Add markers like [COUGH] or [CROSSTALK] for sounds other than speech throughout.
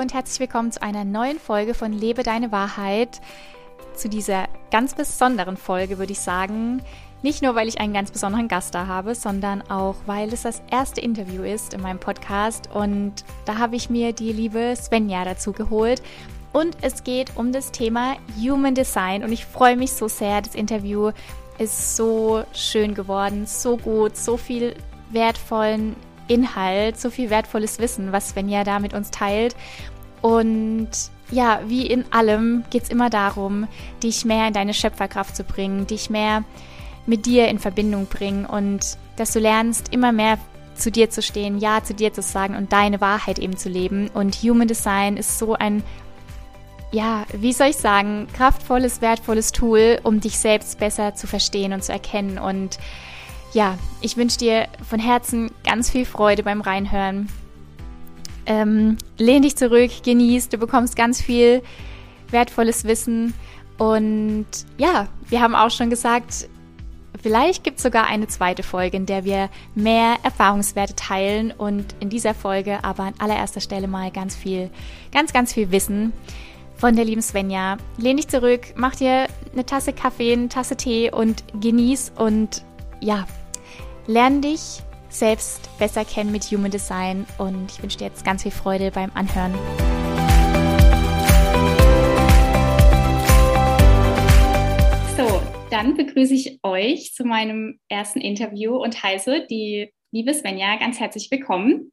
und herzlich willkommen zu einer neuen Folge von Lebe deine Wahrheit. Zu dieser ganz besonderen Folge würde ich sagen, nicht nur weil ich einen ganz besonderen Gast da habe, sondern auch weil es das erste Interview ist in meinem Podcast und da habe ich mir die liebe Svenja dazu geholt. Und es geht um das Thema Human Design und ich freue mich so sehr. Das Interview ist so schön geworden, so gut, so viel wertvollen Inhalt, so viel wertvolles Wissen, was Svenja da mit uns teilt. Und ja, wie in allem geht es immer darum, dich mehr in deine Schöpferkraft zu bringen, dich mehr mit dir in Verbindung bringen und dass du lernst, immer mehr zu dir zu stehen, Ja zu dir zu sagen und deine Wahrheit eben zu leben. Und Human Design ist so ein, ja, wie soll ich sagen, kraftvolles, wertvolles Tool, um dich selbst besser zu verstehen und zu erkennen. Und ja, ich wünsche dir von Herzen ganz viel Freude beim Reinhören. Ähm, lehn dich zurück, genieß, du bekommst ganz viel wertvolles Wissen. Und ja, wir haben auch schon gesagt, vielleicht gibt es sogar eine zweite Folge, in der wir mehr Erfahrungswerte teilen und in dieser Folge aber an allererster Stelle mal ganz viel, ganz, ganz viel Wissen von der lieben Svenja. Lehn dich zurück, mach dir eine Tasse Kaffee, eine Tasse Tee und genieß und ja, lerne dich selbst besser kennen mit Human Design und ich wünsche dir jetzt ganz viel Freude beim Anhören. So, dann begrüße ich euch zu meinem ersten Interview und heiße die liebe Svenja ganz herzlich willkommen.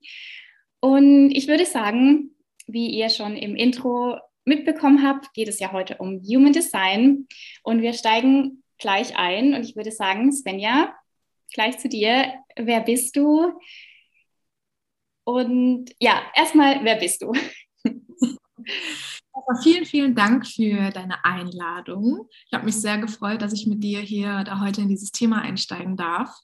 Und ich würde sagen, wie ihr schon im Intro mitbekommen habt, geht es ja heute um Human Design und wir steigen gleich ein und ich würde sagen, Svenja, gleich zu dir. Wer bist du? Und ja, erstmal, wer bist du? Also vielen, vielen Dank für deine Einladung. Ich habe mich sehr gefreut, dass ich mit dir hier da heute in dieses Thema einsteigen darf.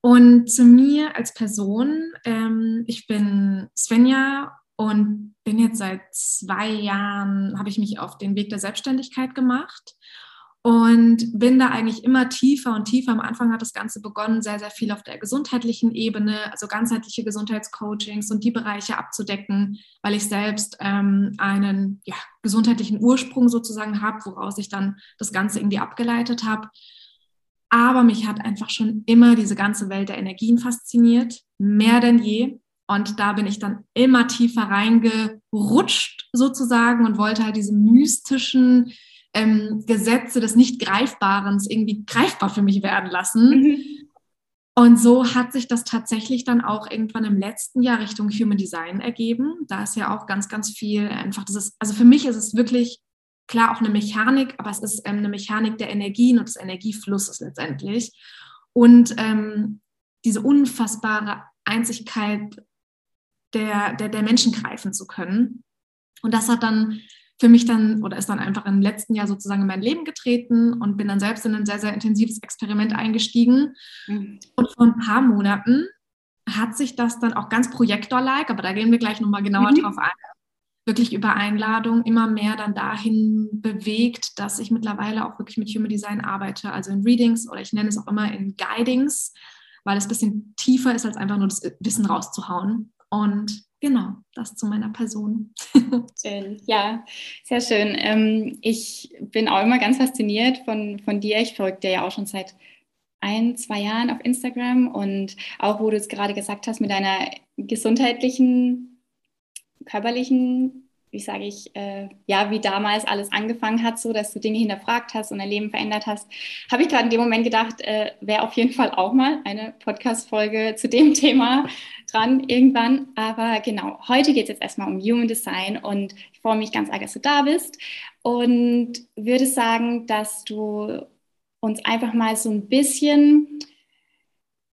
Und zu mir als Person, ähm, ich bin Svenja und bin jetzt seit zwei Jahren, habe ich mich auf den Weg der Selbstständigkeit gemacht und bin da eigentlich immer tiefer und tiefer. Am Anfang hat das Ganze begonnen, sehr, sehr viel auf der gesundheitlichen Ebene, also ganzheitliche Gesundheitscoachings und die Bereiche abzudecken, weil ich selbst ähm, einen ja, gesundheitlichen Ursprung sozusagen habe, woraus ich dann das Ganze irgendwie abgeleitet habe. Aber mich hat einfach schon immer diese ganze Welt der Energien fasziniert, mehr denn je. Und da bin ich dann immer tiefer reingerutscht sozusagen und wollte halt diese mystischen, ähm, Gesetze des Nicht-Greifbaren irgendwie greifbar für mich werden lassen. Mhm. Und so hat sich das tatsächlich dann auch irgendwann im letzten Jahr Richtung Human Design ergeben. Da ist ja auch ganz, ganz viel einfach, das ist, also für mich ist es wirklich klar auch eine Mechanik, aber es ist ähm, eine Mechanik der Energien und des Energieflusses letztendlich. Und ähm, diese unfassbare Einzigkeit der, der, der Menschen greifen zu können. Und das hat dann für mich dann oder ist dann einfach im letzten Jahr sozusagen in mein Leben getreten und bin dann selbst in ein sehr, sehr intensives Experiment eingestiegen. Mhm. Und vor ein paar Monaten hat sich das dann auch ganz projektor-like, aber da gehen wir gleich nochmal genauer mhm. drauf ein, wirklich über Einladung immer mehr dann dahin bewegt, dass ich mittlerweile auch wirklich mit Human Design arbeite, also in Readings oder ich nenne es auch immer in Guidings, weil es ein bisschen tiefer ist, als einfach nur das Wissen rauszuhauen. Und genau, das zu meiner Person. Schön, ja, sehr schön. Ähm, ich bin auch immer ganz fasziniert von, von dir. Ich folge dir ja auch schon seit ein, zwei Jahren auf Instagram und auch, wo du es gerade gesagt hast, mit deiner gesundheitlichen, körperlichen wie sage ich, äh, ja, wie damals alles angefangen hat, so dass du Dinge hinterfragt hast und dein Leben verändert hast, habe ich gerade in dem Moment gedacht, äh, wäre auf jeden Fall auch mal eine Podcast-Folge zu dem Thema dran irgendwann. Aber genau, heute geht es jetzt erstmal um Human Design und ich freue mich ganz arg, dass du da bist und würde sagen, dass du uns einfach mal so ein bisschen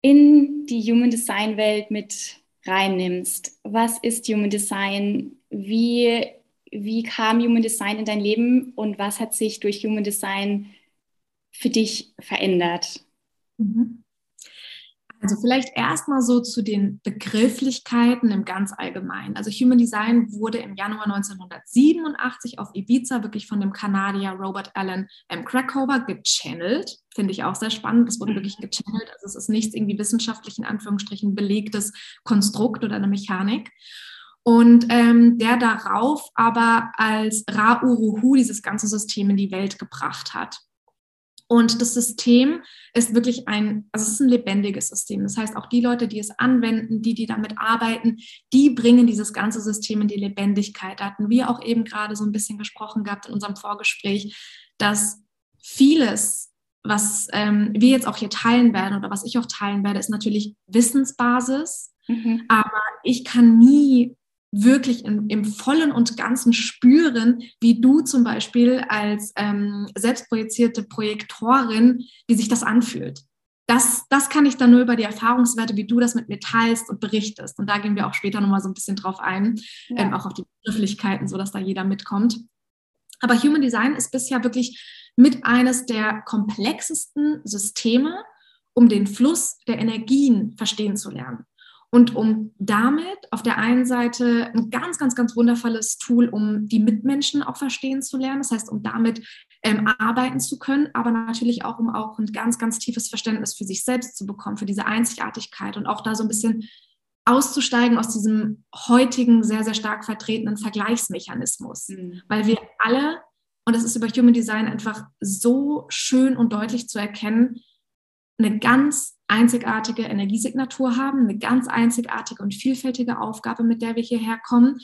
in die Human Design Welt mit reinnimmst. Was ist Human Design? Wie, wie kam Human Design in dein Leben und was hat sich durch Human Design für dich verändert? Mhm. Also vielleicht erstmal so zu den Begrifflichkeiten im ganz Allgemeinen. Also Human Design wurde im Januar 1987 auf Ibiza wirklich von dem Kanadier Robert Allen M. Krakower gechannelt. Finde ich auch sehr spannend. Das wurde wirklich gechannelt. Also es ist nichts irgendwie wissenschaftlich in Anführungsstrichen belegtes Konstrukt oder eine Mechanik. Und ähm, der darauf aber als Ra-Uruhu dieses ganze System in die Welt gebracht hat. Und das System ist wirklich ein, also es ist ein lebendiges System. Das heißt, auch die Leute, die es anwenden, die, die damit arbeiten, die bringen dieses ganze System in die Lebendigkeit. Da hatten wir auch eben gerade so ein bisschen gesprochen gehabt in unserem Vorgespräch, dass vieles, was ähm, wir jetzt auch hier teilen werden oder was ich auch teilen werde, ist natürlich Wissensbasis. Mhm. Aber ich kann nie wirklich im, im vollen und ganzen spüren, wie du zum Beispiel als ähm, selbstprojizierte Projektorin, wie sich das anfühlt. Das, das kann ich dann nur über die Erfahrungswerte, wie du das mit mir teilst und berichtest. Und da gehen wir auch später nochmal so ein bisschen drauf ein, ja. ähm, auch auf die Begrifflichkeiten, sodass da jeder mitkommt. Aber Human Design ist bisher wirklich mit eines der komplexesten Systeme, um den Fluss der Energien verstehen zu lernen. Und um damit auf der einen Seite ein ganz, ganz, ganz wundervolles Tool, um die Mitmenschen auch verstehen zu lernen. Das heißt, um damit ähm, arbeiten zu können, aber natürlich auch, um auch ein ganz, ganz tiefes Verständnis für sich selbst zu bekommen, für diese Einzigartigkeit und auch da so ein bisschen auszusteigen aus diesem heutigen, sehr, sehr stark vertretenen Vergleichsmechanismus. Mhm. Weil wir alle, und das ist über Human Design einfach so schön und deutlich zu erkennen, eine ganz einzigartige Energiesignatur haben, eine ganz einzigartige und vielfältige Aufgabe, mit der wir hierher kommen.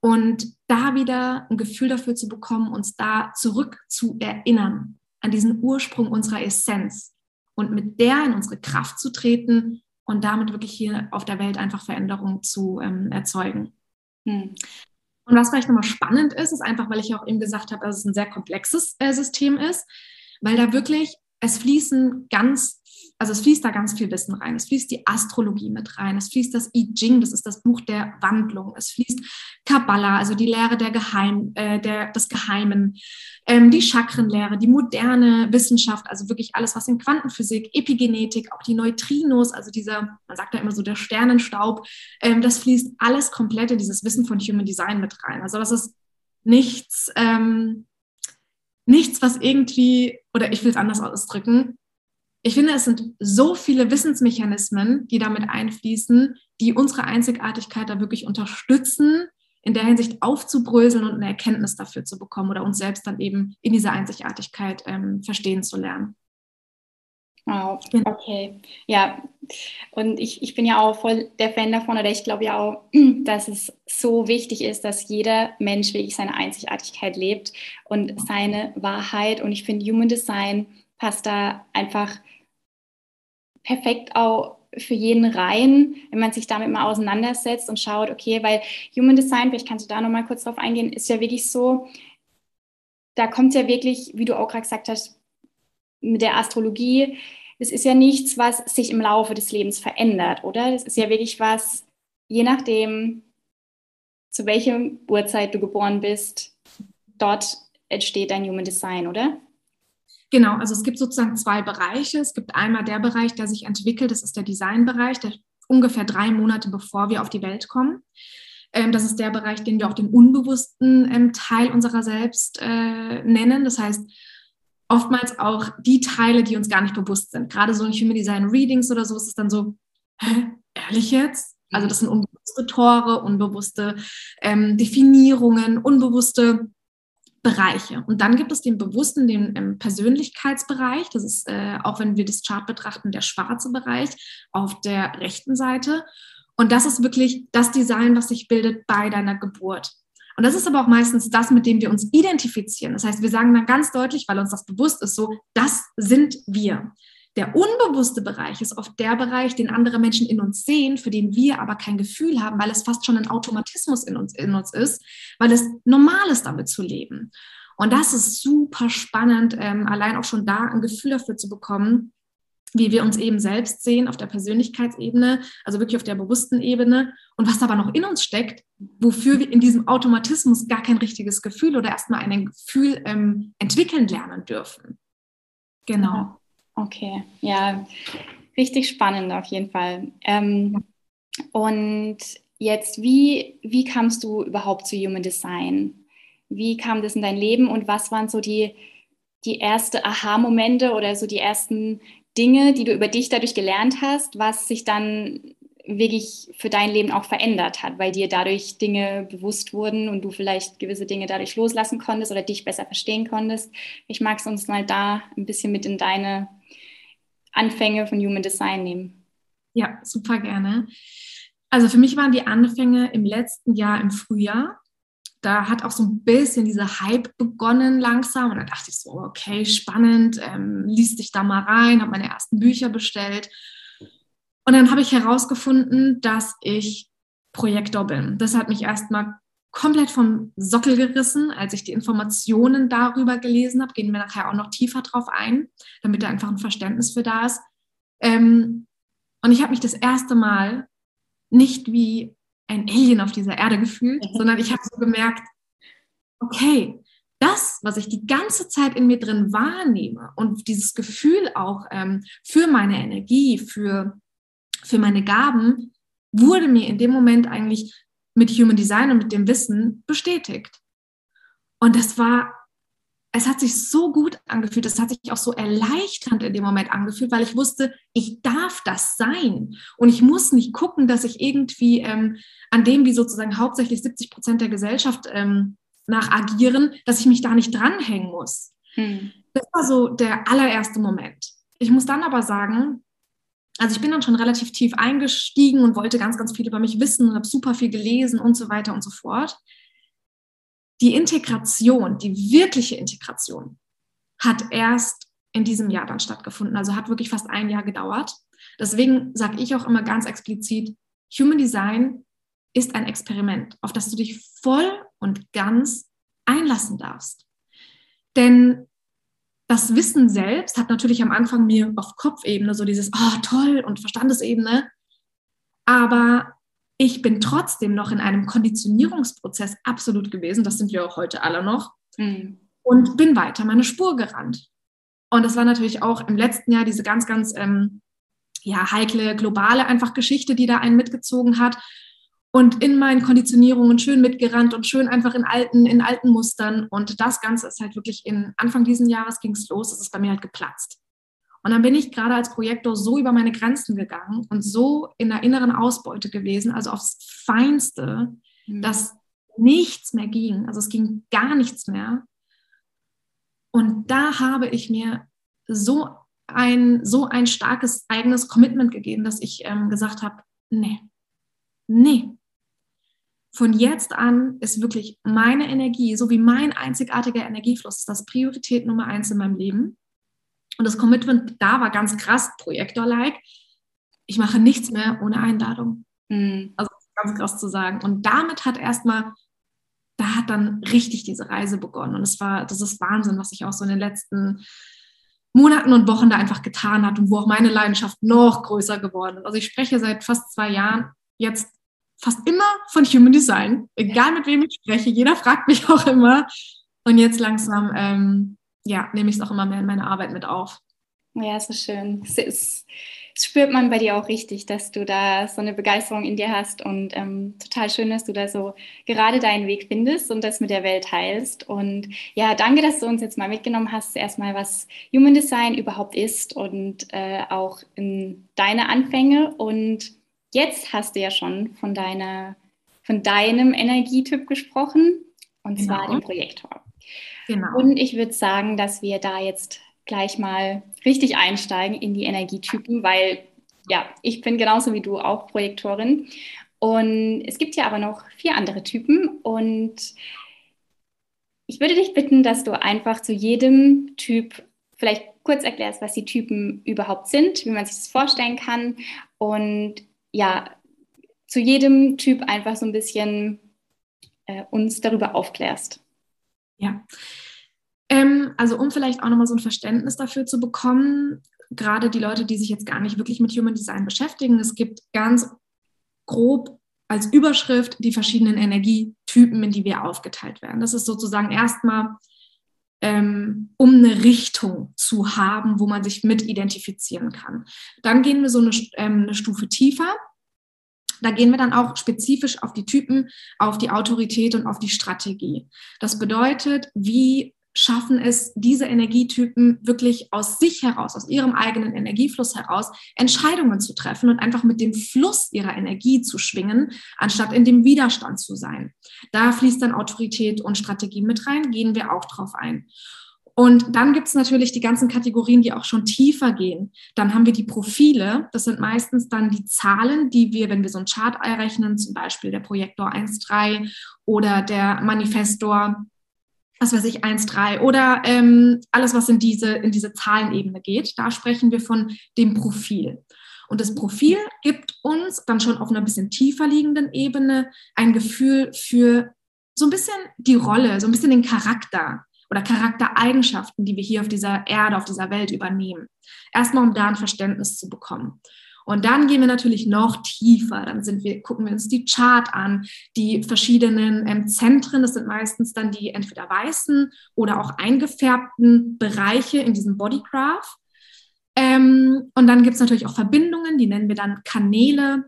Und da wieder ein Gefühl dafür zu bekommen, uns da zurück zu erinnern, an diesen Ursprung unserer Essenz und mit der in unsere Kraft zu treten und damit wirklich hier auf der Welt einfach Veränderungen zu ähm, erzeugen. Hm. Und was vielleicht nochmal spannend ist, ist einfach, weil ich auch eben gesagt habe, dass es ein sehr komplexes äh, System ist, weil da wirklich, es fließen ganz also es fließt da ganz viel Wissen rein. Es fließt die Astrologie mit rein. Es fließt das I Ching, das ist das Buch der Wandlung. Es fließt Kabbalah, also die Lehre der Geheim, äh, der, des Geheimen, ähm, die Chakrenlehre, die moderne Wissenschaft, also wirklich alles, was in Quantenphysik, Epigenetik, auch die Neutrinos, also dieser, man sagt ja immer so der Sternenstaub, ähm, das fließt alles komplett in dieses Wissen von Human Design mit rein. Also das ist nichts, ähm, nichts, was irgendwie, oder ich will es anders ausdrücken, ich finde, es sind so viele Wissensmechanismen, die damit einfließen, die unsere Einzigartigkeit da wirklich unterstützen, in der Hinsicht aufzubröseln und eine Erkenntnis dafür zu bekommen oder uns selbst dann eben in dieser Einzigartigkeit ähm, verstehen zu lernen. Wow, okay. Ja, und ich, ich bin ja auch voll der Fan davon, oder ich glaube ja auch, [CLEARS THROAT] dass es so wichtig ist, dass jeder Mensch wirklich seine Einzigartigkeit lebt und seine Wahrheit. Und ich finde, Human Design passt da einfach perfekt auch für jeden rein, wenn man sich damit mal auseinandersetzt und schaut, okay, weil Human Design, vielleicht kannst du da nochmal kurz drauf eingehen, ist ja wirklich so, da kommt ja wirklich, wie du auch gerade gesagt hast, mit der Astrologie, es ist ja nichts, was sich im Laufe des Lebens verändert, oder? Das ist ja wirklich was, je nachdem, zu welcher Uhrzeit du geboren bist, dort entsteht dein Human Design, oder? Genau, also es gibt sozusagen zwei Bereiche. Es gibt einmal der Bereich, der sich entwickelt, das ist der Designbereich, der ungefähr drei Monate bevor wir auf die Welt kommen. Ähm, das ist der Bereich, den wir auch den unbewussten ähm, Teil unserer selbst äh, nennen. Das heißt, oftmals auch die Teile, die uns gar nicht bewusst sind. Gerade so in Human Design Readings oder so ist es dann so, hä, ehrlich jetzt? Also das sind unbewusste Tore, unbewusste ähm, Definierungen, unbewusste Bereiche. Und dann gibt es den bewussten, den ähm, Persönlichkeitsbereich. Das ist, äh, auch wenn wir das Chart betrachten, der schwarze Bereich auf der rechten Seite. Und das ist wirklich das Design, was sich bildet bei deiner Geburt. Und das ist aber auch meistens das, mit dem wir uns identifizieren. Das heißt, wir sagen dann ganz deutlich, weil uns das bewusst ist, so, das sind wir. Der unbewusste Bereich ist oft der Bereich, den andere Menschen in uns sehen, für den wir aber kein Gefühl haben, weil es fast schon ein Automatismus in uns, in uns ist, weil es normal ist, damit zu leben. Und das ist super spannend, ähm, allein auch schon da ein Gefühl dafür zu bekommen, wie wir uns eben selbst sehen auf der Persönlichkeitsebene, also wirklich auf der bewussten Ebene und was aber noch in uns steckt, wofür wir in diesem Automatismus gar kein richtiges Gefühl oder erstmal ein Gefühl ähm, entwickeln lernen dürfen. Genau. Okay, ja, richtig spannend auf jeden Fall. Ähm, und jetzt, wie, wie kamst du überhaupt zu Human Design? Wie kam das in dein Leben und was waren so die, die ersten Aha-Momente oder so die ersten Dinge, die du über dich dadurch gelernt hast, was sich dann wirklich für dein Leben auch verändert hat, weil dir dadurch Dinge bewusst wurden und du vielleicht gewisse Dinge dadurch loslassen konntest oder dich besser verstehen konntest. Ich mag es uns mal da ein bisschen mit in deine Anfänge von Human Design nehmen. Ja, super gerne. Also für mich waren die Anfänge im letzten Jahr im Frühjahr. Da hat auch so ein bisschen dieser Hype begonnen langsam und da dachte ich so, okay, spannend, ähm, liest dich da mal rein, habe meine ersten Bücher bestellt und dann habe ich herausgefunden, dass ich Projektor bin. Das hat mich erstmal komplett vom Sockel gerissen, als ich die Informationen darüber gelesen habe. Gehen wir nachher auch noch tiefer drauf ein, damit da einfach ein Verständnis für da ist. Ähm, und ich habe mich das erste Mal nicht wie ein Alien auf dieser Erde gefühlt, mhm. sondern ich habe so gemerkt, okay, das, was ich die ganze Zeit in mir drin wahrnehme und dieses Gefühl auch ähm, für meine Energie, für für meine Gaben, wurde mir in dem Moment eigentlich mit Human Design und mit dem Wissen bestätigt. Und das war, es hat sich so gut angefühlt, es hat sich auch so erleichternd in dem Moment angefühlt, weil ich wusste, ich darf das sein. Und ich muss nicht gucken, dass ich irgendwie ähm, an dem, wie sozusagen hauptsächlich 70 Prozent der Gesellschaft ähm, nach agieren, dass ich mich da nicht dranhängen muss. Hm. Das war so der allererste Moment. Ich muss dann aber sagen, also ich bin dann schon relativ tief eingestiegen und wollte ganz, ganz viel über mich wissen und habe super viel gelesen und so weiter und so fort. Die Integration, die wirkliche Integration, hat erst in diesem Jahr dann stattgefunden. Also hat wirklich fast ein Jahr gedauert. Deswegen sage ich auch immer ganz explizit, Human Design ist ein Experiment, auf das du dich voll und ganz einlassen darfst. Denn das Wissen selbst hat natürlich am Anfang mir auf Kopfebene so dieses, oh toll und Verstandesebene, aber ich bin trotzdem noch in einem Konditionierungsprozess absolut gewesen, das sind wir auch heute alle noch, mhm. und bin weiter meine Spur gerannt. Und das war natürlich auch im letzten Jahr diese ganz, ganz ähm, ja, heikle globale einfach Geschichte, die da einen mitgezogen hat und in meinen Konditionierungen schön mitgerannt und schön einfach in alten, in alten Mustern. Und das Ganze ist halt wirklich in Anfang dieses Jahres ging es los, es ist bei mir halt geplatzt. Und dann bin ich gerade als Projektor so über meine Grenzen gegangen und so in der inneren Ausbeute gewesen, also aufs Feinste, mhm. dass nichts mehr ging. Also es ging gar nichts mehr. Und da habe ich mir so ein, so ein starkes eigenes Commitment gegeben, dass ich ähm, gesagt habe, nee, nee, von jetzt an ist wirklich meine Energie, so wie mein einzigartiger Energiefluss, ist das Priorität Nummer eins in meinem Leben. Und das Commitment da war ganz krass, Projektor-like. Ich mache nichts mehr ohne Einladung. Mhm. Also ganz krass zu sagen. Und damit hat erstmal, da hat dann richtig diese Reise begonnen. Und es war, das ist Wahnsinn, was sich auch so in den letzten Monaten und Wochen da einfach getan hat und wo auch meine Leidenschaft noch größer geworden ist. Also ich spreche seit fast zwei Jahren jetzt fast immer von Human Design, egal mit wem ich spreche. Jeder fragt mich [LAUGHS] auch immer. Und jetzt langsam, ähm, ja, nehme ich es auch immer mehr in meine Arbeit mit auf. Ja, so schön. Es, ist, es, spürt man bei dir auch richtig, dass du da so eine Begeisterung in dir hast und ähm, total schön, dass du da so gerade deinen Weg findest und das mit der Welt teilst. Und ja, danke, dass du uns jetzt mal mitgenommen hast, erstmal, was Human Design überhaupt ist und äh, auch in deine Anfänge und jetzt hast du ja schon von, deiner, von deinem Energietyp gesprochen, und genau. zwar dem Projektor. Genau. Und ich würde sagen, dass wir da jetzt gleich mal richtig einsteigen in die Energietypen, weil ja, ich bin genauso wie du auch Projektorin. Und es gibt ja aber noch vier andere Typen. Und ich würde dich bitten, dass du einfach zu jedem Typ vielleicht kurz erklärst, was die Typen überhaupt sind, wie man sich das vorstellen kann und ja, zu jedem Typ einfach so ein bisschen äh, uns darüber aufklärst. Ja. Ähm, also um vielleicht auch nochmal so ein Verständnis dafür zu bekommen, gerade die Leute, die sich jetzt gar nicht wirklich mit Human Design beschäftigen, es gibt ganz grob als Überschrift die verschiedenen Energietypen, in die wir aufgeteilt werden. Das ist sozusagen erstmal, ähm, um eine Richtung zu haben, wo man sich mit identifizieren kann. Dann gehen wir so eine, ähm, eine Stufe tiefer da gehen wir dann auch spezifisch auf die Typen, auf die Autorität und auf die Strategie. Das bedeutet, wie schaffen es diese Energietypen wirklich aus sich heraus, aus ihrem eigenen Energiefluss heraus, Entscheidungen zu treffen und einfach mit dem Fluss ihrer Energie zu schwingen, anstatt in dem Widerstand zu sein. Da fließt dann Autorität und Strategie mit rein, gehen wir auch drauf ein. Und dann gibt es natürlich die ganzen Kategorien, die auch schon tiefer gehen. Dann haben wir die Profile. Das sind meistens dann die Zahlen, die wir, wenn wir so einen Chart errechnen, zum Beispiel der Projektor 1.3 oder der Manifestor was weiß ich, 1,3 oder ähm, alles, was in diese, in diese Zahlenebene geht. Da sprechen wir von dem Profil. Und das Profil gibt uns dann schon auf einer bisschen tiefer liegenden Ebene ein Gefühl für so ein bisschen die Rolle, so ein bisschen den Charakter oder Charaktereigenschaften, die wir hier auf dieser Erde, auf dieser Welt übernehmen. Erstmal, um da ein Verständnis zu bekommen. Und dann gehen wir natürlich noch tiefer. Dann sind wir, gucken wir uns die Chart an, die verschiedenen ähm, Zentren. Das sind meistens dann die entweder weißen oder auch eingefärbten Bereiche in diesem Bodygraph. Ähm, und dann gibt es natürlich auch Verbindungen, die nennen wir dann Kanäle,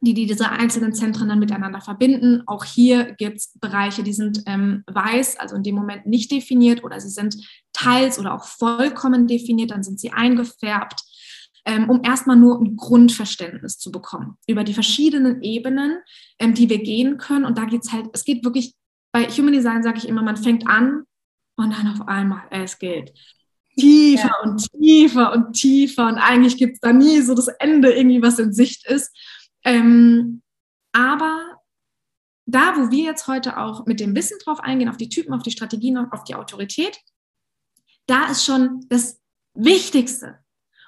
die, die diese einzelnen Zentren dann miteinander verbinden. Auch hier gibt es Bereiche, die sind ähm, weiß, also in dem Moment nicht definiert oder sie sind teils oder auch vollkommen definiert, dann sind sie eingefärbt ähm, um erstmal nur ein Grundverständnis zu bekommen über die verschiedenen Ebenen, ähm, die wir gehen können. Und da geht es halt, es geht wirklich, bei Human Design sage ich immer, man fängt an und dann auf einmal, äh, es geht tiefer ja. und tiefer und tiefer und eigentlich gibt es da nie so das Ende irgendwie, was in Sicht ist. Ähm, aber da, wo wir jetzt heute auch mit dem Wissen drauf eingehen, auf die Typen, auf die Strategien, auf die Autorität, da ist schon das Wichtigste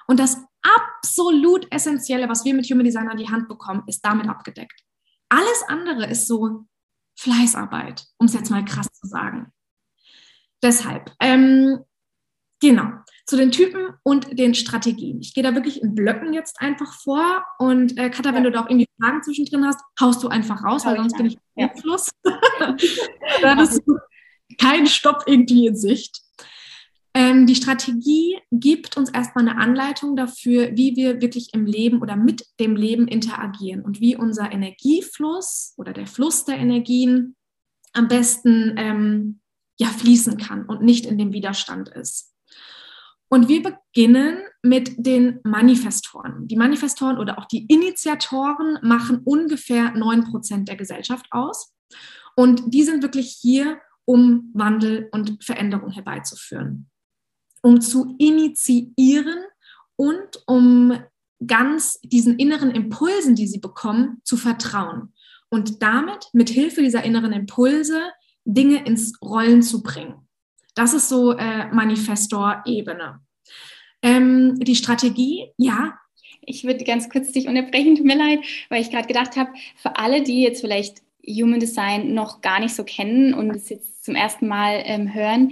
und das absolut Essentielle, was wir mit Human Design an die Hand bekommen, ist damit abgedeckt. Alles andere ist so Fleißarbeit, um es jetzt mal krass zu sagen. Deshalb, ähm, genau, zu den Typen und den Strategien. Ich gehe da wirklich in Blöcken jetzt einfach vor und äh, Katha, ja. wenn du da auch irgendwie Fragen zwischendrin hast, haust du einfach raus, weil sonst bin ich im ja. Fluss. Dann ist kein Stopp irgendwie in Sicht. Ähm, die Strategie gibt uns erstmal eine Anleitung dafür, wie wir wirklich im Leben oder mit dem Leben interagieren und wie unser Energiefluss oder der Fluss der Energien am besten ähm, ja, fließen kann und nicht in dem Widerstand ist. Und wir beginnen mit den Manifestoren. Die Manifestoren oder auch die Initiatoren machen ungefähr 9% der Gesellschaft aus. Und die sind wirklich hier, um Wandel und Veränderung herbeizuführen um zu initiieren und um ganz diesen inneren Impulsen, die sie bekommen, zu vertrauen und damit mit Hilfe dieser inneren Impulse Dinge ins Rollen zu bringen. Das ist so äh, Manifestor-Ebene. Ähm, die Strategie, ja. Ich würde ganz kurz dich unterbrechen, tut mir leid, weil ich gerade gedacht habe, für alle, die jetzt vielleicht Human Design noch gar nicht so kennen und es jetzt zum ersten Mal ähm, hören,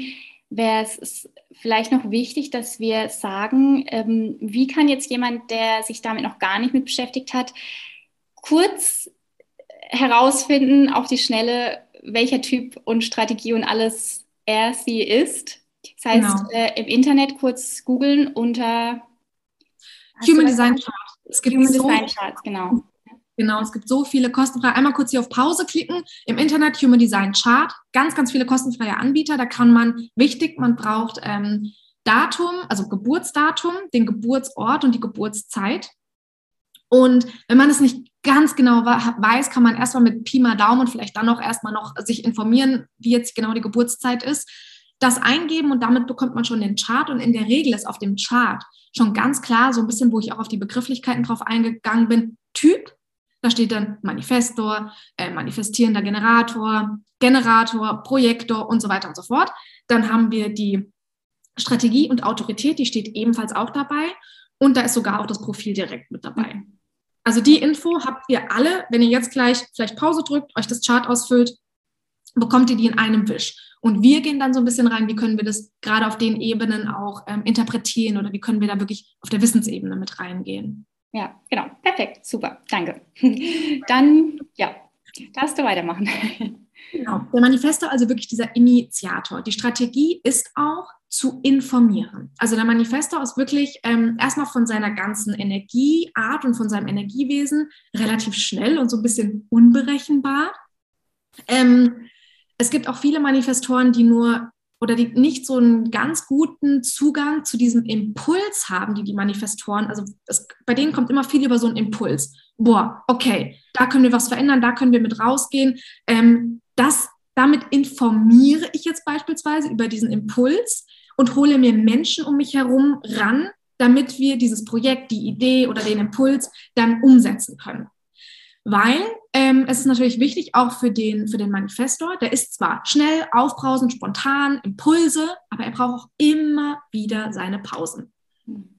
wäre es vielleicht noch wichtig, dass wir sagen, ähm, wie kann jetzt jemand, der sich damit noch gar nicht mit beschäftigt hat, kurz herausfinden auf die Schnelle, welcher Typ und Strategie und alles er sie ist. Das heißt, genau. äh, im Internet kurz googeln unter Human Design Chart. Es gibt Human so Design Charts, genau. Genau, es gibt so viele kostenfreie. Einmal kurz hier auf Pause klicken. Im Internet Human Design Chart. Ganz, ganz viele kostenfreie Anbieter. Da kann man, wichtig, man braucht ähm, Datum, also Geburtsdatum, den Geburtsort und die Geburtszeit. Und wenn man es nicht ganz genau weiß, kann man erstmal mit Pi mal Daumen und vielleicht dann noch erstmal noch sich informieren, wie jetzt genau die Geburtszeit ist. Das eingeben und damit bekommt man schon den Chart. Und in der Regel ist auf dem Chart schon ganz klar, so ein bisschen, wo ich auch auf die Begrifflichkeiten drauf eingegangen bin, Typ, da steht dann Manifestor, äh, manifestierender Generator, Generator, Projektor und so weiter und so fort. Dann haben wir die Strategie und Autorität, die steht ebenfalls auch dabei. Und da ist sogar auch das Profil direkt mit dabei. Also die Info habt ihr alle, wenn ihr jetzt gleich vielleicht Pause drückt, euch das Chart ausfüllt, bekommt ihr die in einem Wisch. Und wir gehen dann so ein bisschen rein, wie können wir das gerade auf den Ebenen auch ähm, interpretieren oder wie können wir da wirklich auf der Wissensebene mit reingehen. Ja, genau. Perfekt. Super. Danke. [LAUGHS] Dann, ja, darfst du weitermachen. [LAUGHS] Genau. Der Manifesto, also wirklich dieser Initiator. Die Strategie ist auch zu informieren. Also der Manifesto ist wirklich ähm, erstmal von seiner ganzen Energieart und von seinem Energiewesen relativ schnell und so ein bisschen unberechenbar. Ähm, es gibt auch viele Manifestoren, die nur oder die nicht so einen ganz guten Zugang zu diesem Impuls haben, die die Manifestoren, also es, bei denen kommt immer viel über so einen Impuls. Boah, okay, da können wir was verändern, da können wir mit rausgehen. Ähm, das, damit informiere ich jetzt beispielsweise über diesen Impuls und hole mir Menschen um mich herum ran, damit wir dieses Projekt, die Idee oder den Impuls dann umsetzen können. Weil ähm, es ist natürlich wichtig, auch für den, für den Manifestor, der ist zwar schnell, aufbrausend, spontan, Impulse, aber er braucht auch immer wieder seine Pausen.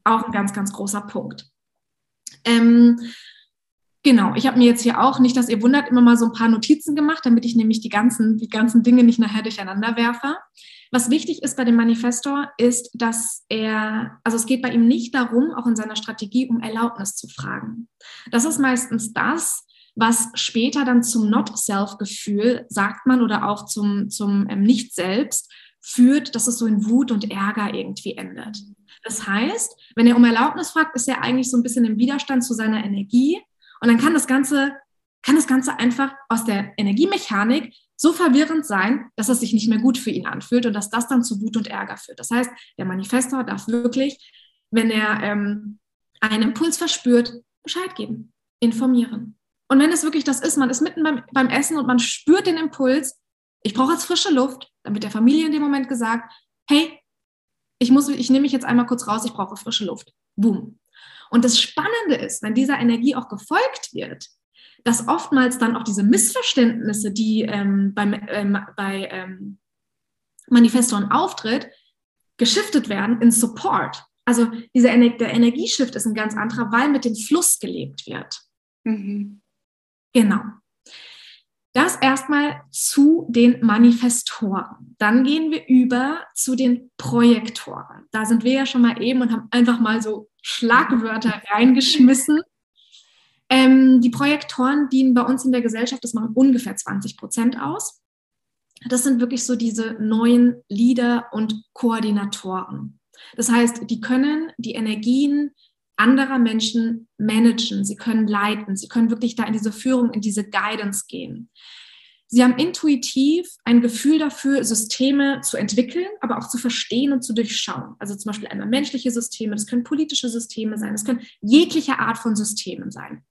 Auch ein ganz, ganz großer Punkt. Ähm, genau, ich habe mir jetzt hier auch, nicht, dass ihr wundert, immer mal so ein paar Notizen gemacht, damit ich nämlich die ganzen, die ganzen Dinge nicht nachher durcheinander werfe. Was wichtig ist bei dem Manifestor, ist, dass er, also es geht bei ihm nicht darum, auch in seiner Strategie, um Erlaubnis zu fragen. Das ist meistens das, was später dann zum Not-Self-Gefühl, sagt man, oder auch zum, zum ähm, Nicht-Selbst führt, dass es so in Wut und Ärger irgendwie endet. Das heißt, wenn er um Erlaubnis fragt, ist er eigentlich so ein bisschen im Widerstand zu seiner Energie und dann kann das Ganze, kann das Ganze einfach aus der Energiemechanik so verwirrend sein, dass es sich nicht mehr gut für ihn anfühlt und dass das dann zu Wut und Ärger führt. Das heißt, der Manifestor darf wirklich, wenn er ähm, einen Impuls verspürt, Bescheid geben, informieren. Und wenn es wirklich das ist, man ist mitten beim, beim Essen und man spürt den Impuls, ich brauche jetzt frische Luft, dann wird der Familie in dem Moment gesagt, hey, ich ich nehme mich jetzt einmal kurz raus, ich brauche frische Luft. Boom. Und das Spannende ist, wenn dieser Energie auch gefolgt wird, dass oftmals dann auch diese Missverständnisse, die ähm, beim, ähm, bei ähm, Manifestoren auftritt, geschiftet werden in Support. Also dieser der Energieshift ist ein ganz anderer, weil mit dem Fluss gelebt wird. Mhm. Genau. Das erstmal zu den Manifestoren. Dann gehen wir über zu den Projektoren. Da sind wir ja schon mal eben und haben einfach mal so Schlagwörter reingeschmissen. Ähm, die Projektoren dienen bei uns in der Gesellschaft, das machen ungefähr 20 Prozent aus. Das sind wirklich so diese neuen Leader und Koordinatoren. Das heißt, die können die Energien anderer Menschen managen, sie können leiten, sie können wirklich da in diese Führung, in diese Guidance gehen. Sie haben intuitiv ein Gefühl dafür, Systeme zu entwickeln, aber auch zu verstehen und zu durchschauen. Also zum Beispiel einmal menschliche Systeme, das können politische Systeme sein, das können jegliche Art von Systemen sein.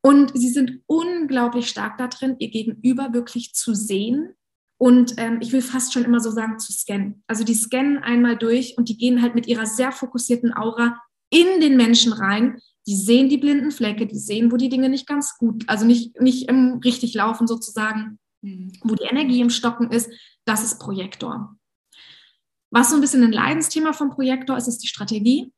Und sie sind unglaublich stark darin, ihr Gegenüber wirklich zu sehen und ähm, ich will fast schon immer so sagen, zu scannen. Also die scannen einmal durch und die gehen halt mit ihrer sehr fokussierten Aura in den Menschen rein. Die sehen die blinden Flecke, die sehen, wo die Dinge nicht ganz gut, also nicht, nicht im, richtig laufen sozusagen, mhm. wo die Energie im Stocken ist. Das ist Projektor. Was so ein bisschen ein Leidensthema vom Projektor ist, ist die Strategie.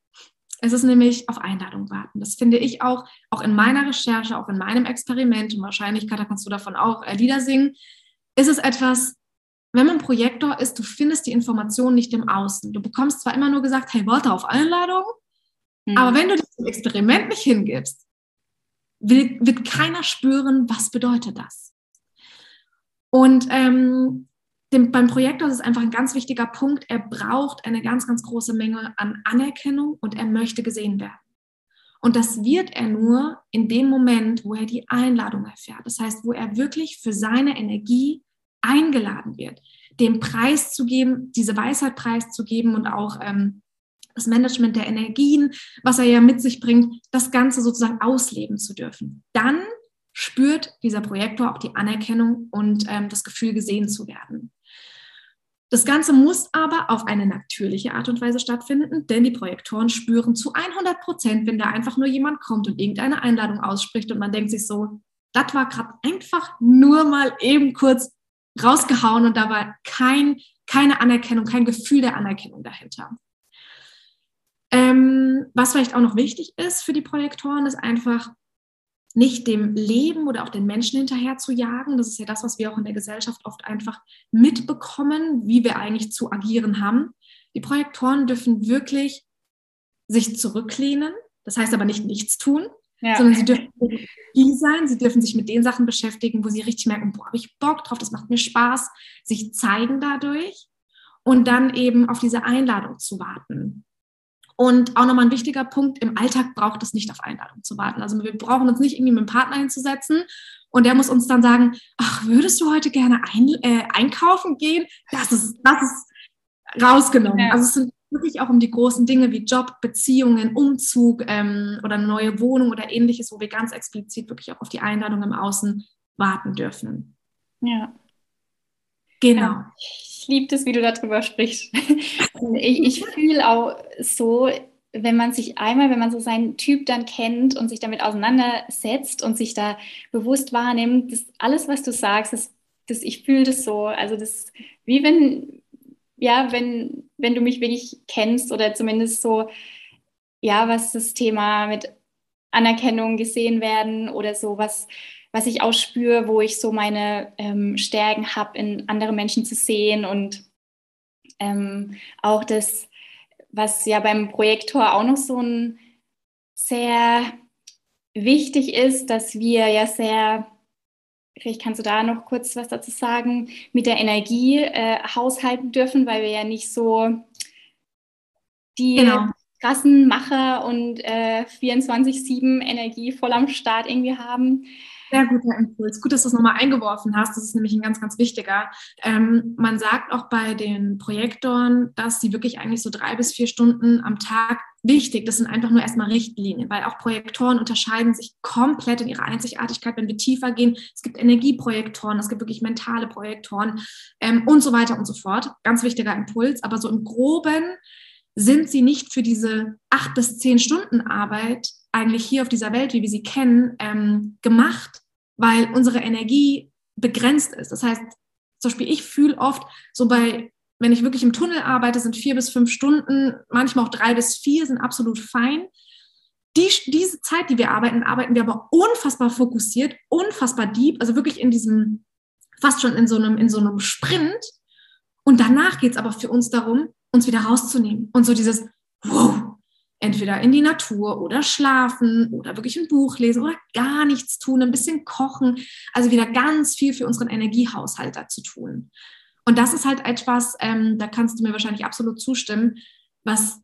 Es ist nämlich auf Einladung warten. Das finde ich auch, auch in meiner Recherche, auch in meinem Experiment, und wahrscheinlich, Katha, kannst du davon auch äh, Lieder singen, ist es etwas, wenn man Projektor ist, du findest die Informationen nicht im Außen. Du bekommst zwar immer nur gesagt, hey, warte auf Einladung, Mhm. Aber wenn du diesem Experiment nicht hingibst, will, wird keiner spüren, was bedeutet das. Und ähm, dem, beim Projektor ist es einfach ein ganz wichtiger Punkt. Er braucht eine ganz, ganz große Menge an Anerkennung und er möchte gesehen werden. Und das wird er nur in dem Moment, wo er die Einladung erfährt. Das heißt, wo er wirklich für seine Energie eingeladen wird, dem Preis zu geben, diese Weisheit preiszugeben und auch ähm, das Management der Energien, was er ja mit sich bringt, das Ganze sozusagen ausleben zu dürfen. Dann spürt dieser Projektor auch die Anerkennung und ähm, das Gefühl, gesehen zu werden. Das Ganze muss aber auf eine natürliche Art und Weise stattfinden, denn die Projektoren spüren zu 100 Prozent, wenn da einfach nur jemand kommt und irgendeine Einladung ausspricht und man denkt sich so, das war gerade einfach nur mal eben kurz rausgehauen und da war kein, keine Anerkennung, kein Gefühl der Anerkennung dahinter. Ähm, was vielleicht auch noch wichtig ist für die Projektoren, ist einfach nicht dem Leben oder auch den Menschen hinterher zu jagen. Das ist ja das, was wir auch in der Gesellschaft oft einfach mitbekommen, wie wir eigentlich zu agieren haben. Die Projektoren dürfen wirklich sich zurücklehnen. Das heißt aber nicht nichts tun, ja. sondern sie dürfen die sein. Sie dürfen sich mit den Sachen beschäftigen, wo sie richtig merken, boah, habe ich Bock drauf, das macht mir Spaß, sich zeigen dadurch und dann eben auf diese Einladung zu warten. Und auch nochmal ein wichtiger Punkt, im Alltag braucht es nicht auf Einladung zu warten. Also wir brauchen uns nicht irgendwie mit dem Partner hinzusetzen und der muss uns dann sagen, ach, würdest du heute gerne ein, äh, einkaufen gehen? Das ist, das ist, rausgenommen. Ja. Also es sind wirklich auch um die großen Dinge wie Job, Beziehungen, Umzug ähm, oder eine neue Wohnung oder ähnliches, wo wir ganz explizit wirklich auch auf die Einladung im Außen warten dürfen. Ja. Genau. Ja, ich liebe es, wie du darüber sprichst. ich, ich fühle auch so, wenn man sich einmal, wenn man so seinen Typ dann kennt und sich damit auseinandersetzt und sich da bewusst wahrnimmt, dass alles, was du sagst, das, das ich fühle das so. Also das wie wenn, ja, wenn, wenn du mich wirklich kennst oder zumindest so, ja, was das Thema mit Anerkennung gesehen werden oder so, was, was ich auch spüre, wo ich so meine ähm, Stärken habe, in andere Menschen zu sehen und ähm, auch das, was ja beim Projektor auch noch so ein sehr wichtig ist, dass wir ja sehr, vielleicht kannst du da noch kurz was dazu sagen, mit der Energie äh, haushalten dürfen, weil wir ja nicht so die genau. krassen Macher und äh, 24-7 Energie voll am Start irgendwie haben. Sehr guter Impuls. Gut, dass du es nochmal eingeworfen hast. Das ist nämlich ein ganz, ganz wichtiger. Ähm, man sagt auch bei den Projektoren, dass sie wirklich eigentlich so drei bis vier Stunden am Tag wichtig. Das sind einfach nur erstmal Richtlinien, weil auch Projektoren unterscheiden sich komplett in ihrer Einzigartigkeit, wenn wir tiefer gehen. Es gibt Energieprojektoren, es gibt wirklich mentale Projektoren ähm, und so weiter und so fort. Ganz wichtiger Impuls. Aber so im Groben sind sie nicht für diese acht bis zehn Stunden Arbeit eigentlich hier auf dieser Welt, wie wir sie kennen, ähm, gemacht, weil unsere Energie begrenzt ist. Das heißt, zum Beispiel ich fühle oft so bei, wenn ich wirklich im Tunnel arbeite, sind vier bis fünf Stunden, manchmal auch drei bis vier sind absolut fein. Die, diese Zeit, die wir arbeiten, arbeiten wir aber unfassbar fokussiert, unfassbar deep, also wirklich in diesem, fast schon in so einem, in so einem Sprint. Und danach geht es aber für uns darum, uns wieder rauszunehmen und so dieses, wow, entweder in die Natur oder schlafen oder wirklich ein Buch lesen oder gar nichts tun, ein bisschen kochen. Also wieder ganz viel für unseren Energiehaushalt zu tun. Und das ist halt etwas, ähm, da kannst du mir wahrscheinlich absolut zustimmen, was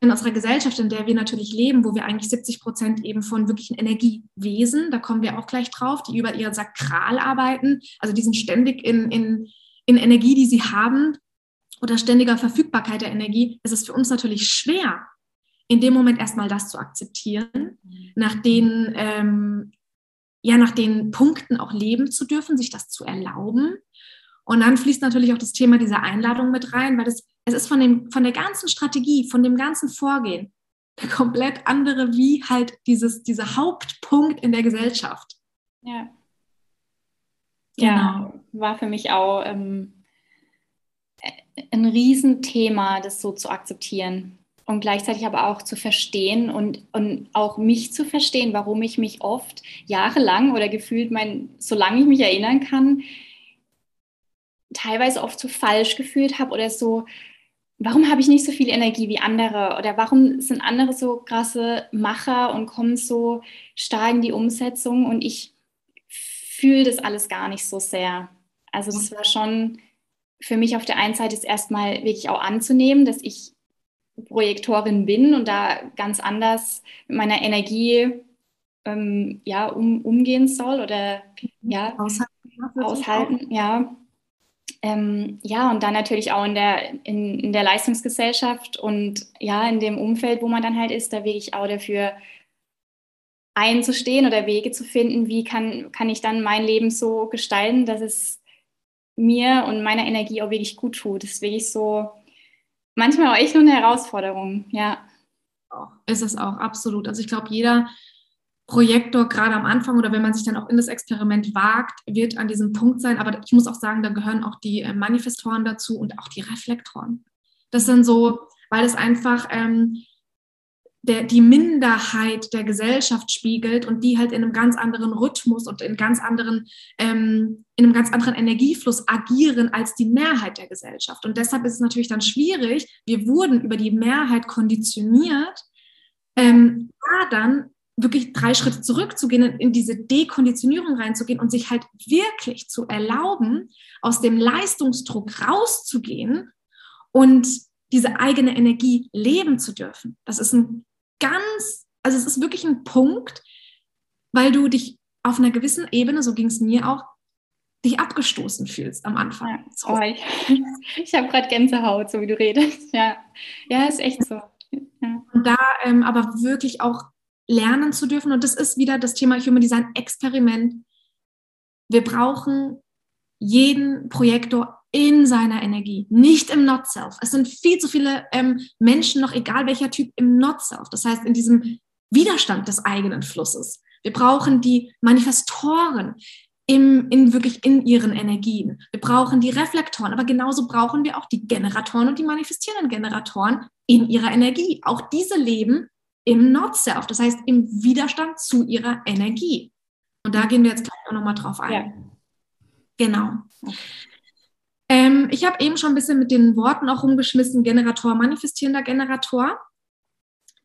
in unserer Gesellschaft, in der wir natürlich leben, wo wir eigentlich 70 Prozent eben von wirklichen Energiewesen, da kommen wir auch gleich drauf, die über ihr Sakral arbeiten, also die sind ständig in, in, in Energie, die sie haben oder ständiger Verfügbarkeit der Energie, ist es für uns natürlich schwer, in dem Moment erstmal das zu akzeptieren, nach den, ähm, ja, nach den Punkten auch leben zu dürfen, sich das zu erlauben. Und dann fließt natürlich auch das Thema dieser Einladung mit rein, weil das, es ist von, dem, von der ganzen Strategie, von dem ganzen Vorgehen der komplett andere, wie halt dieses, dieser Hauptpunkt in der Gesellschaft. Ja. Genau. Ja, war für mich auch ähm, ein Riesenthema, das so zu akzeptieren und gleichzeitig aber auch zu verstehen und, und auch mich zu verstehen, warum ich mich oft jahrelang oder gefühlt, mein, solange ich mich erinnern kann, teilweise oft so falsch gefühlt habe oder so, warum habe ich nicht so viel Energie wie andere oder warum sind andere so krasse Macher und kommen so stark in die Umsetzung und ich fühle das alles gar nicht so sehr. Also das war schon für mich auf der einen Seite ist erstmal wirklich auch anzunehmen, dass ich Projektorin bin und da ganz anders mit meiner Energie ähm, ja, um, umgehen soll oder mhm. ja, aushalten, aushalten ja. Ähm, ja, und dann natürlich auch in der, in, in der Leistungsgesellschaft und ja, in dem Umfeld, wo man dann halt ist, da wirklich auch dafür einzustehen oder Wege zu finden, wie kann, kann ich dann mein Leben so gestalten, dass es mir und meiner Energie auch wirklich gut tut. Das ist wirklich so, manchmal auch echt nur eine Herausforderung, ja. Ist es auch, absolut. Also ich glaube, jeder Projektor gerade am Anfang oder wenn man sich dann auch in das Experiment wagt, wird an diesem Punkt sein. Aber ich muss auch sagen, da gehören auch die äh, Manifestoren dazu und auch die Reflektoren. Das sind so, weil es einfach ähm, der, die Minderheit der Gesellschaft spiegelt und die halt in einem ganz anderen Rhythmus und in ganz anderen, ähm, in einem ganz anderen Energiefluss agieren als die Mehrheit der Gesellschaft. Und deshalb ist es natürlich dann schwierig. Wir wurden über die Mehrheit konditioniert, ähm, da dann wirklich drei Schritte zurückzugehen, in diese Dekonditionierung reinzugehen und sich halt wirklich zu erlauben, aus dem Leistungsdruck rauszugehen und diese eigene Energie leben zu dürfen. Das ist ein ganz, also es ist wirklich ein Punkt, weil du dich auf einer gewissen Ebene, so ging es mir auch, dich abgestoßen fühlst am Anfang. Ja. So. Oh, ich, [LAUGHS] ich habe gerade Gänsehaut, so wie du redest. Ja, ja ist echt so. Ja. Und da ähm, aber wirklich auch lernen zu dürfen. Und das ist wieder das Thema Human Design Experiment. Wir brauchen jeden Projektor in seiner Energie, nicht im Not-Self. Es sind viel zu viele ähm, Menschen, noch egal welcher Typ, im Not-Self. Das heißt, in diesem Widerstand des eigenen Flusses. Wir brauchen die Manifestoren im, in wirklich in ihren Energien. Wir brauchen die Reflektoren, aber genauso brauchen wir auch die Generatoren und die manifestierenden Generatoren in ihrer Energie. Auch diese leben im Not-Self, das heißt im Widerstand zu ihrer Energie. Und da gehen wir jetzt gleich auch nochmal drauf ein. Ja. Genau. Ähm, ich habe eben schon ein bisschen mit den Worten auch rumgeschmissen, Generator, manifestierender Generator.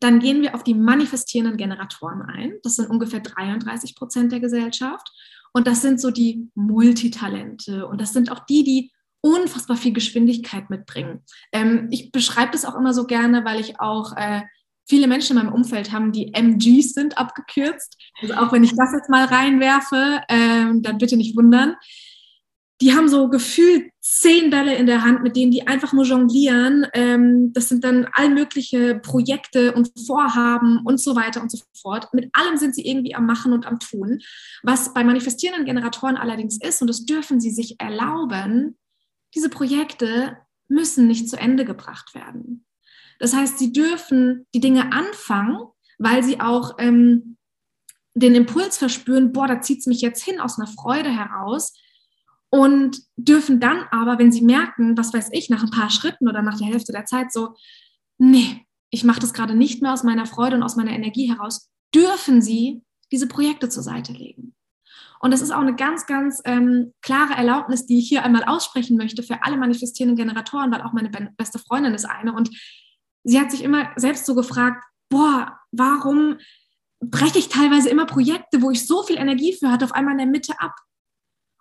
Dann gehen wir auf die manifestierenden Generatoren ein. Das sind ungefähr 33 Prozent der Gesellschaft. Und das sind so die Multitalente. Und das sind auch die, die unfassbar viel Geschwindigkeit mitbringen. Ähm, ich beschreibe das auch immer so gerne, weil ich auch äh, viele Menschen in meinem Umfeld haben, die MGs sind, abgekürzt. Also auch wenn ich das jetzt mal reinwerfe, ähm, dann bitte nicht wundern die haben so gefühlt zehn Bälle in der Hand, mit denen die einfach nur jonglieren. Ähm, das sind dann all mögliche Projekte und Vorhaben und so weiter und so fort. Mit allem sind sie irgendwie am Machen und am Tun. Was bei manifestierenden Generatoren allerdings ist, und das dürfen sie sich erlauben, diese Projekte müssen nicht zu Ende gebracht werden. Das heißt, sie dürfen die Dinge anfangen, weil sie auch ähm, den Impuls verspüren, boah, da zieht es mich jetzt hin aus einer Freude heraus und dürfen dann aber, wenn sie merken, was weiß ich, nach ein paar Schritten oder nach der Hälfte der Zeit so, nee, ich mache das gerade nicht mehr aus meiner Freude und aus meiner Energie heraus, dürfen sie diese Projekte zur Seite legen. Und das ist auch eine ganz, ganz ähm, klare Erlaubnis, die ich hier einmal aussprechen möchte für alle manifestierenden Generatoren, weil auch meine beste Freundin ist eine. Und sie hat sich immer selbst so gefragt, boah, warum breche ich teilweise immer Projekte, wo ich so viel Energie für hatte, auf einmal in der Mitte ab?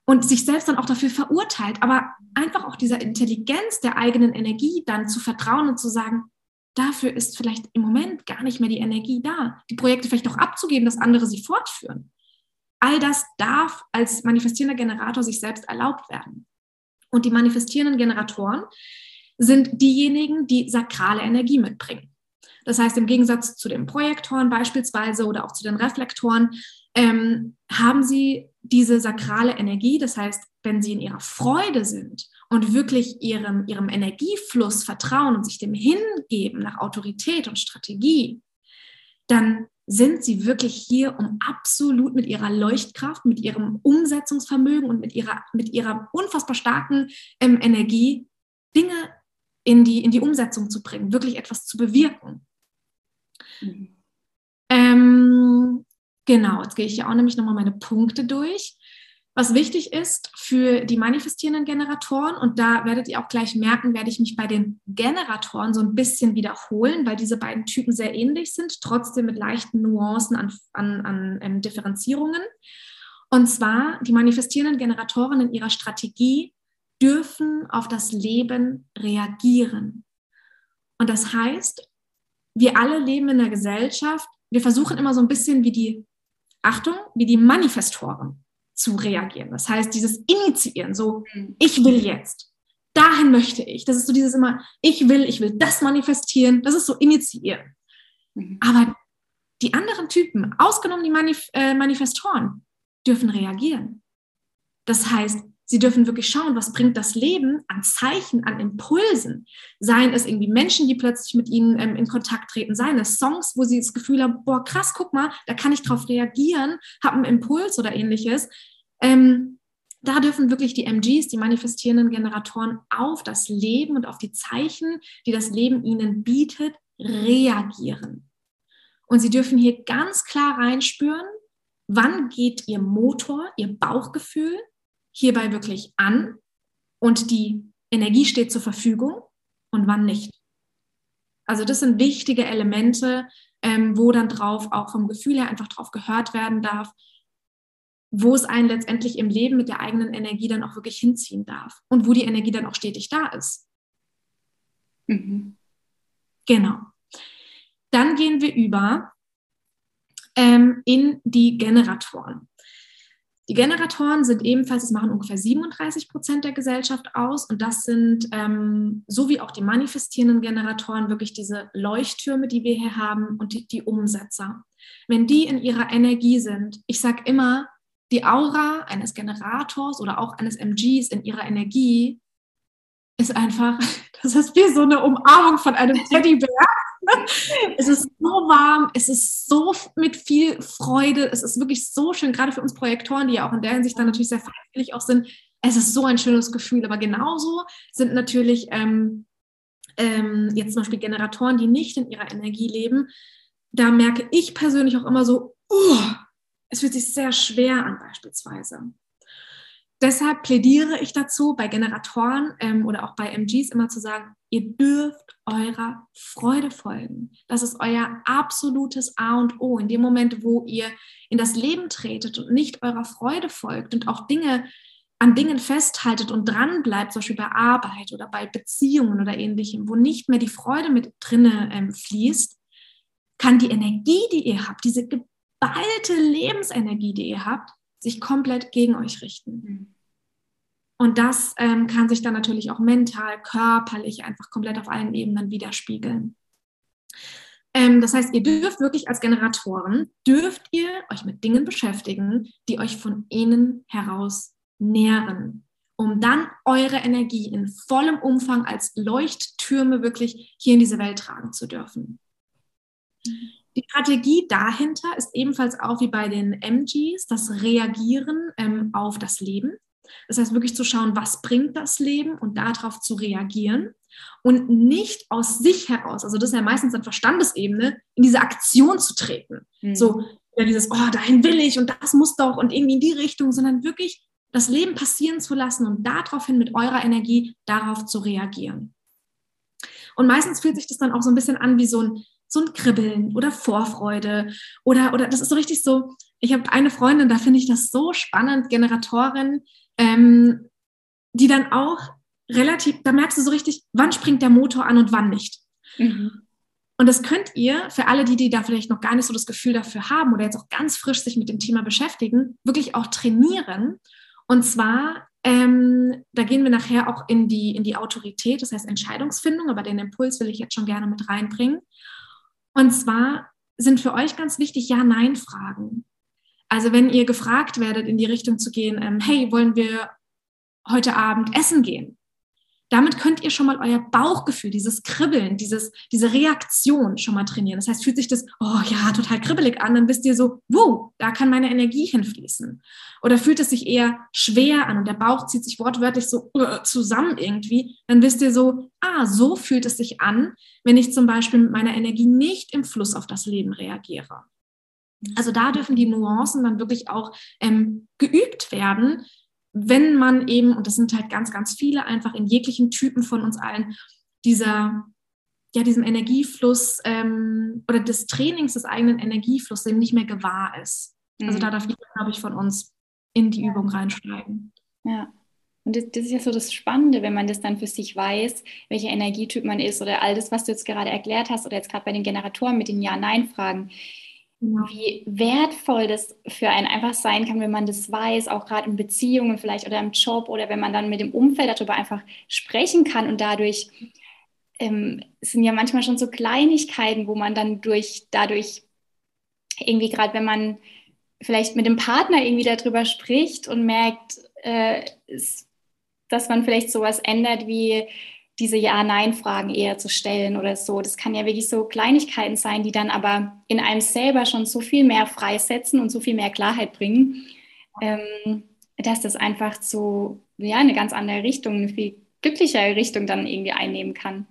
Und sich selbst dann auch dafür verurteilt, aber einfach auch dieser Intelligenz der eigenen Energie dann zu vertrauen und zu sagen, dafür ist vielleicht im Moment gar nicht mehr die Energie da, die Projekte vielleicht auch abzugeben, dass andere sie fortführen. All das darf als manifestierender Generator sich selbst erlaubt werden. Und die manifestierenden Generatoren sind diejenigen, die sakrale Energie mitbringen. Das heißt, im Gegensatz zu den Projektoren beispielsweise oder auch zu den Reflektoren, ähm, haben sie diese sakrale Energie. Das heißt, wenn sie in ihrer Freude sind und wirklich ihrem, ihrem Energiefluss vertrauen und sich dem hingeben nach Autorität und Strategie, dann sind sie wirklich hier, um absolut mit ihrer Leuchtkraft, mit ihrem Umsetzungsvermögen und mit ihrer, mit ihrer unfassbar starken ähm, Energie Dinge in die, in die Umsetzung zu bringen, wirklich etwas zu bewirken. Mhm. Ähm, Genau, jetzt gehe ich ja auch nämlich nochmal meine Punkte durch. Was wichtig ist für die manifestierenden Generatoren, und da werdet ihr auch gleich merken, werde ich mich bei den Generatoren so ein bisschen wiederholen, weil diese beiden Typen sehr ähnlich sind, trotzdem mit leichten Nuancen an, an, an ähm, Differenzierungen. Und zwar, die manifestierenden Generatoren in ihrer Strategie dürfen auf das Leben reagieren. Und das heißt, wir alle leben in einer Gesellschaft, wir versuchen immer so ein bisschen wie die Achtung, wie die Manifestoren zu reagieren. Das heißt, dieses Initiieren, so, mhm. ich will jetzt, dahin möchte ich. Das ist so dieses immer, ich will, ich will das manifestieren. Das ist so initiieren. Mhm. Aber die anderen Typen, ausgenommen die Manif äh, Manifestoren, dürfen reagieren. Das heißt, Sie dürfen wirklich schauen, was bringt das Leben an Zeichen, an Impulsen. Seien es irgendwie Menschen, die plötzlich mit ihnen ähm, in Kontakt treten, seien es Songs, wo sie das Gefühl haben, boah, krass, guck mal, da kann ich drauf reagieren, habe einen Impuls oder ähnliches. Ähm, da dürfen wirklich die MGs, die manifestierenden Generatoren, auf das Leben und auf die Zeichen, die das Leben ihnen bietet, reagieren. Und sie dürfen hier ganz klar reinspüren, wann geht ihr Motor, ihr Bauchgefühl hierbei wirklich an und die Energie steht zur Verfügung und wann nicht. Also das sind wichtige Elemente, ähm, wo dann drauf auch vom Gefühl her einfach drauf gehört werden darf, wo es einen letztendlich im Leben mit der eigenen Energie dann auch wirklich hinziehen darf und wo die Energie dann auch stetig da ist. Mhm. Genau. Dann gehen wir über ähm, in die Generatoren. Die Generatoren sind ebenfalls, das machen ungefähr 37 Prozent der Gesellschaft aus und das sind, ähm, so wie auch die manifestierenden Generatoren, wirklich diese Leuchttürme, die wir hier haben und die, die Umsetzer. Wenn die in ihrer Energie sind, ich sage immer, die Aura eines Generators oder auch eines MGs in ihrer Energie ist einfach, [LAUGHS] das ist wie so eine Umarmung von einem [LAUGHS] Teddybär es ist so warm, es ist so mit viel Freude, es ist wirklich so schön, gerade für uns Projektoren, die ja auch in der Hinsicht dann natürlich sehr freiwillig auch sind. Es ist so ein schönes Gefühl, aber genauso sind natürlich ähm, ähm, jetzt zum Beispiel Generatoren, die nicht in ihrer Energie leben. Da merke ich persönlich auch immer so, uh, es fühlt sich sehr schwer an beispielsweise. Deshalb plädiere ich dazu, bei Generatoren ähm, oder auch bei MGs immer zu sagen, ihr dürft eurer Freude folgen. Das ist euer absolutes A und O. In dem Moment, wo ihr in das Leben tretet und nicht eurer Freude folgt und auch Dinge an Dingen festhaltet und dran bleibt, zum Beispiel bei Arbeit oder bei Beziehungen oder ähnlichem, wo nicht mehr die Freude mit drinne ähm, fließt, kann die Energie, die ihr habt, diese geballte Lebensenergie, die ihr habt, sich komplett gegen euch richten. Und das ähm, kann sich dann natürlich auch mental, körperlich einfach komplett auf allen Ebenen widerspiegeln. Ähm, das heißt, ihr dürft wirklich als Generatoren, dürft ihr euch mit Dingen beschäftigen, die euch von innen heraus nähren, um dann eure Energie in vollem Umfang als Leuchttürme wirklich hier in diese Welt tragen zu dürfen. Die Strategie dahinter ist ebenfalls auch wie bei den MGs das Reagieren ähm, auf das Leben. Das heißt wirklich zu schauen, was bringt das Leben und darauf zu reagieren und nicht aus sich heraus, also das ist ja meistens an Verstandesebene, in diese Aktion zu treten. Mhm. So, ja, dieses, oh, dahin will ich und das muss doch und irgendwie in die Richtung, sondern wirklich das Leben passieren zu lassen und daraufhin mit eurer Energie darauf zu reagieren. Und meistens fühlt sich das dann auch so ein bisschen an wie so ein so ein Kribbeln oder Vorfreude oder, oder das ist so richtig so, ich habe eine Freundin, da finde ich das so spannend, Generatorin, ähm, die dann auch relativ, da merkst du so richtig, wann springt der Motor an und wann nicht. Mhm. Und das könnt ihr für alle, die, die da vielleicht noch gar nicht so das Gefühl dafür haben oder jetzt auch ganz frisch sich mit dem Thema beschäftigen, wirklich auch trainieren. Und zwar, ähm, da gehen wir nachher auch in die, in die Autorität, das heißt Entscheidungsfindung, aber den Impuls will ich jetzt schon gerne mit reinbringen. Und zwar sind für euch ganz wichtig Ja-Nein-Fragen. Also wenn ihr gefragt werdet, in die Richtung zu gehen, ähm, hey, wollen wir heute Abend essen gehen? Damit könnt ihr schon mal euer Bauchgefühl, dieses Kribbeln, dieses, diese Reaktion schon mal trainieren. Das heißt, fühlt sich das, oh ja, total kribbelig an, dann wisst ihr so, wow, da kann meine Energie hinfließen. Oder fühlt es sich eher schwer an und der Bauch zieht sich wortwörtlich so uh, zusammen irgendwie, dann wisst ihr so, ah, so fühlt es sich an, wenn ich zum Beispiel mit meiner Energie nicht im Fluss auf das Leben reagiere. Also da dürfen die Nuancen dann wirklich auch ähm, geübt werden, wenn man eben, und das sind halt ganz, ganz viele, einfach in jeglichen Typen von uns allen, dieser, ja, diesem Energiefluss ähm, oder des Trainings des eigenen Energieflusses eben nicht mehr gewahr ist. Also mhm. da darf jeder, glaube ich, von uns in die Übung reinsteigen. Ja. Und das, das, ist ja so das Spannende, wenn man das dann für sich weiß, welcher Energietyp man ist oder all das, was du jetzt gerade erklärt hast oder jetzt gerade bei den Generatoren mit den Ja-Nein-Fragen. Wie wertvoll das für einen einfach sein kann, wenn man das weiß, auch gerade in Beziehungen vielleicht oder im Job oder wenn man dann mit dem Umfeld darüber einfach sprechen kann und dadurch ähm, sind ja manchmal schon so Kleinigkeiten, wo man dann durch dadurch irgendwie gerade, wenn man vielleicht mit dem Partner irgendwie darüber spricht und merkt, äh, dass man vielleicht sowas ändert wie diese Ja-Nein-Fragen eher zu stellen oder so. Das kann ja wirklich so Kleinigkeiten sein, die dann aber in einem selber schon so viel mehr freisetzen und so viel mehr Klarheit bringen, ähm, dass das einfach so, ja, eine ganz andere Richtung, eine viel glücklichere Richtung dann irgendwie einnehmen kann.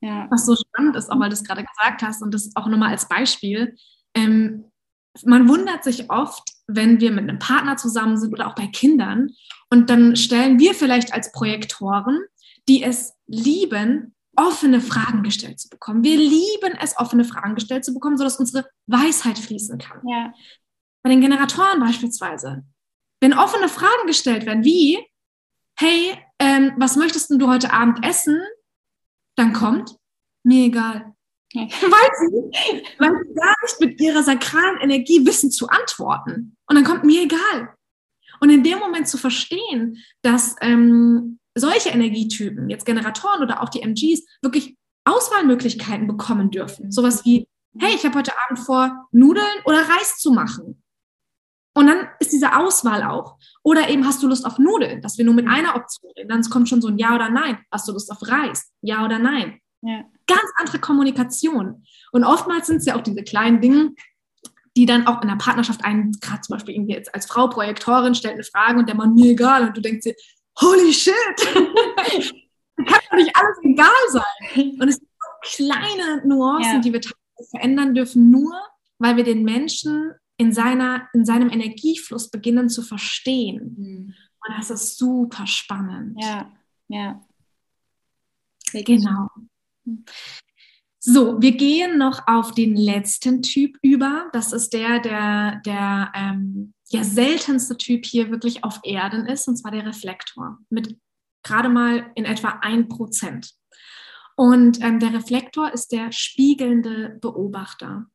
Ja. Was so spannend ist, auch weil du es gerade gesagt hast und das auch nochmal als Beispiel. Ähm, man wundert sich oft, wenn wir mit einem Partner zusammen sind oder auch bei Kindern und dann stellen wir vielleicht als Projektoren die es lieben, offene Fragen gestellt zu bekommen. Wir lieben es, offene Fragen gestellt zu bekommen, sodass unsere Weisheit fließen kann. Ja. Bei den Generatoren beispielsweise. Wenn offene Fragen gestellt werden, wie, hey, ähm, was möchtest du heute Abend essen? Dann kommt, mir egal. Ja. Weil, sie, weil sie gar nicht mit ihrer sakralen Energie wissen zu antworten. Und dann kommt mir egal. Und in dem Moment zu verstehen, dass ähm, solche Energietypen, jetzt Generatoren oder auch die MGs, wirklich Auswahlmöglichkeiten bekommen dürfen. Sowas wie, hey, ich habe heute Abend vor, Nudeln oder Reis zu machen. Und dann ist diese Auswahl auch. Oder eben hast du Lust auf Nudeln, dass wir nur mit einer Option reden. Dann kommt schon so ein Ja oder Nein. Hast du Lust auf Reis? Ja oder Nein? Ja. Ganz andere Kommunikation. Und oftmals sind es ja auch diese kleinen Dinge, die dann auch in der Partnerschaft einen, gerade zum Beispiel irgendwie jetzt als Frau Projektorin, stellt eine Frage und der Mann mir egal und du denkst dir, holy shit, [LAUGHS] kann doch nicht alles egal sein. Und es sind so kleine Nuancen, ja. die wir verändern dürfen, nur weil wir den Menschen in, seiner, in seinem Energiefluss beginnen zu verstehen. Mhm. Und das ist super spannend. Ja, ja. Genau. Mhm. So, wir gehen noch auf den letzten Typ über. Das ist der, der, der ähm, ja, seltenste Typ hier wirklich auf Erden ist, und zwar der Reflektor. Mit gerade mal in etwa ein Prozent. Und ähm, der Reflektor ist der spiegelnde Beobachter.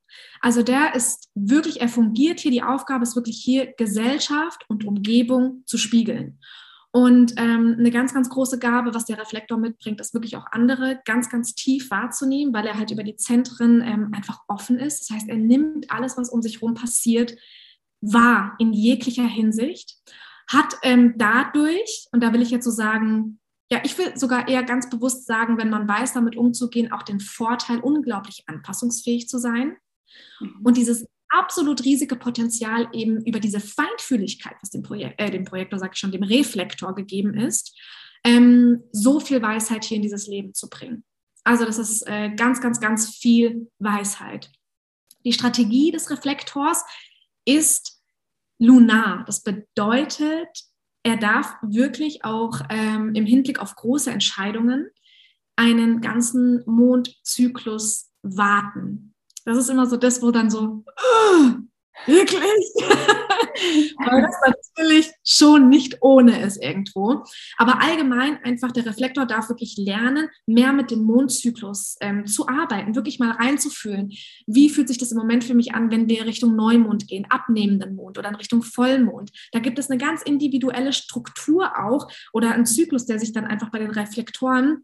Also der ist wirklich, er fungiert hier, die Aufgabe ist wirklich hier, Gesellschaft und Umgebung zu spiegeln. Und ähm, eine ganz, ganz große Gabe, was der Reflektor mitbringt, ist wirklich auch andere ganz, ganz tief wahrzunehmen, weil er halt über die Zentren ähm, einfach offen ist. Das heißt, er nimmt alles, was um sich herum passiert, wahr in jeglicher Hinsicht, hat ähm, dadurch, und da will ich jetzt so sagen, ja, ich will sogar eher ganz bewusst sagen, wenn man weiß, damit umzugehen, auch den Vorteil, unglaublich anpassungsfähig zu sein. Mhm. Und dieses absolut riesige Potenzial eben über diese Feinfühligkeit, was dem, Projek äh, dem Projektor, sage ich schon, dem Reflektor gegeben ist, ähm, so viel Weisheit hier in dieses Leben zu bringen. Also das ist äh, ganz, ganz, ganz viel Weisheit. Die Strategie des Reflektors ist lunar. Das bedeutet, er darf wirklich auch ähm, im Hinblick auf große Entscheidungen einen ganzen Mondzyklus warten. Das ist immer so das, wo dann so, wirklich? [LAUGHS] Weil das natürlich schon nicht ohne ist irgendwo. Aber allgemein einfach der Reflektor darf wirklich lernen, mehr mit dem Mondzyklus ähm, zu arbeiten, wirklich mal reinzufühlen. Wie fühlt sich das im Moment für mich an, wenn wir Richtung Neumond gehen, abnehmenden Mond oder in Richtung Vollmond? Da gibt es eine ganz individuelle Struktur auch oder einen Zyklus, der sich dann einfach bei den Reflektoren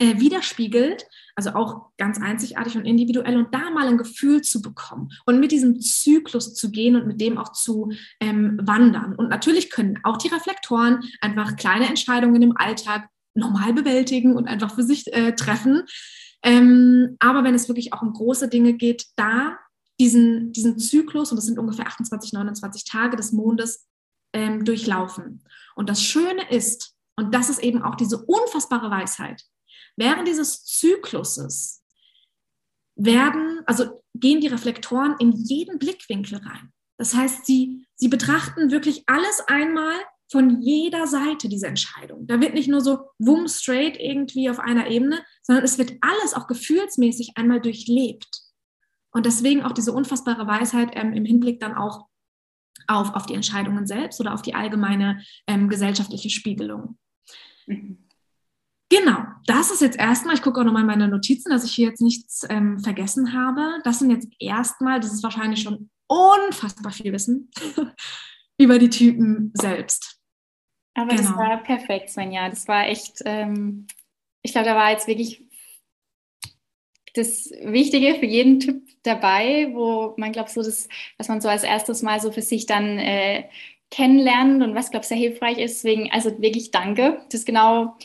äh, widerspiegelt, also auch ganz einzigartig und individuell und da mal ein Gefühl zu bekommen und mit diesem Zyklus zu gehen und mit dem auch zu ähm, wandern. Und natürlich können auch die Reflektoren einfach kleine Entscheidungen im Alltag normal bewältigen und einfach für sich äh, treffen. Ähm, aber wenn es wirklich auch um große Dinge geht, da diesen, diesen Zyklus, und das sind ungefähr 28, 29 Tage des Mondes, ähm, durchlaufen. Und das Schöne ist, und das ist eben auch diese unfassbare Weisheit, Während dieses Zykluses werden, also gehen die Reflektoren in jeden Blickwinkel rein. Das heißt, sie, sie betrachten wirklich alles einmal von jeder Seite diese Entscheidung. Da wird nicht nur so wumm straight irgendwie auf einer Ebene, sondern es wird alles auch gefühlsmäßig einmal durchlebt. Und deswegen auch diese unfassbare Weisheit ähm, im Hinblick dann auch auf, auf die Entscheidungen selbst oder auf die allgemeine ähm, gesellschaftliche Spiegelung. Mhm. Genau, das ist jetzt erstmal, ich gucke auch nochmal in meine Notizen, dass ich hier jetzt nichts ähm, vergessen habe. Das sind jetzt erstmal, das ist wahrscheinlich schon unfassbar viel Wissen [LAUGHS] über die Typen selbst. Aber genau. das war perfekt, Svenja. Das war echt, ähm, ich glaube, da war jetzt wirklich das Wichtige für jeden Typ dabei, wo man glaubt, so das, was man so als erstes Mal so für sich dann äh, kennenlernt und was, glaube ich, sehr hilfreich ist. Deswegen, also wirklich danke. Das ist genau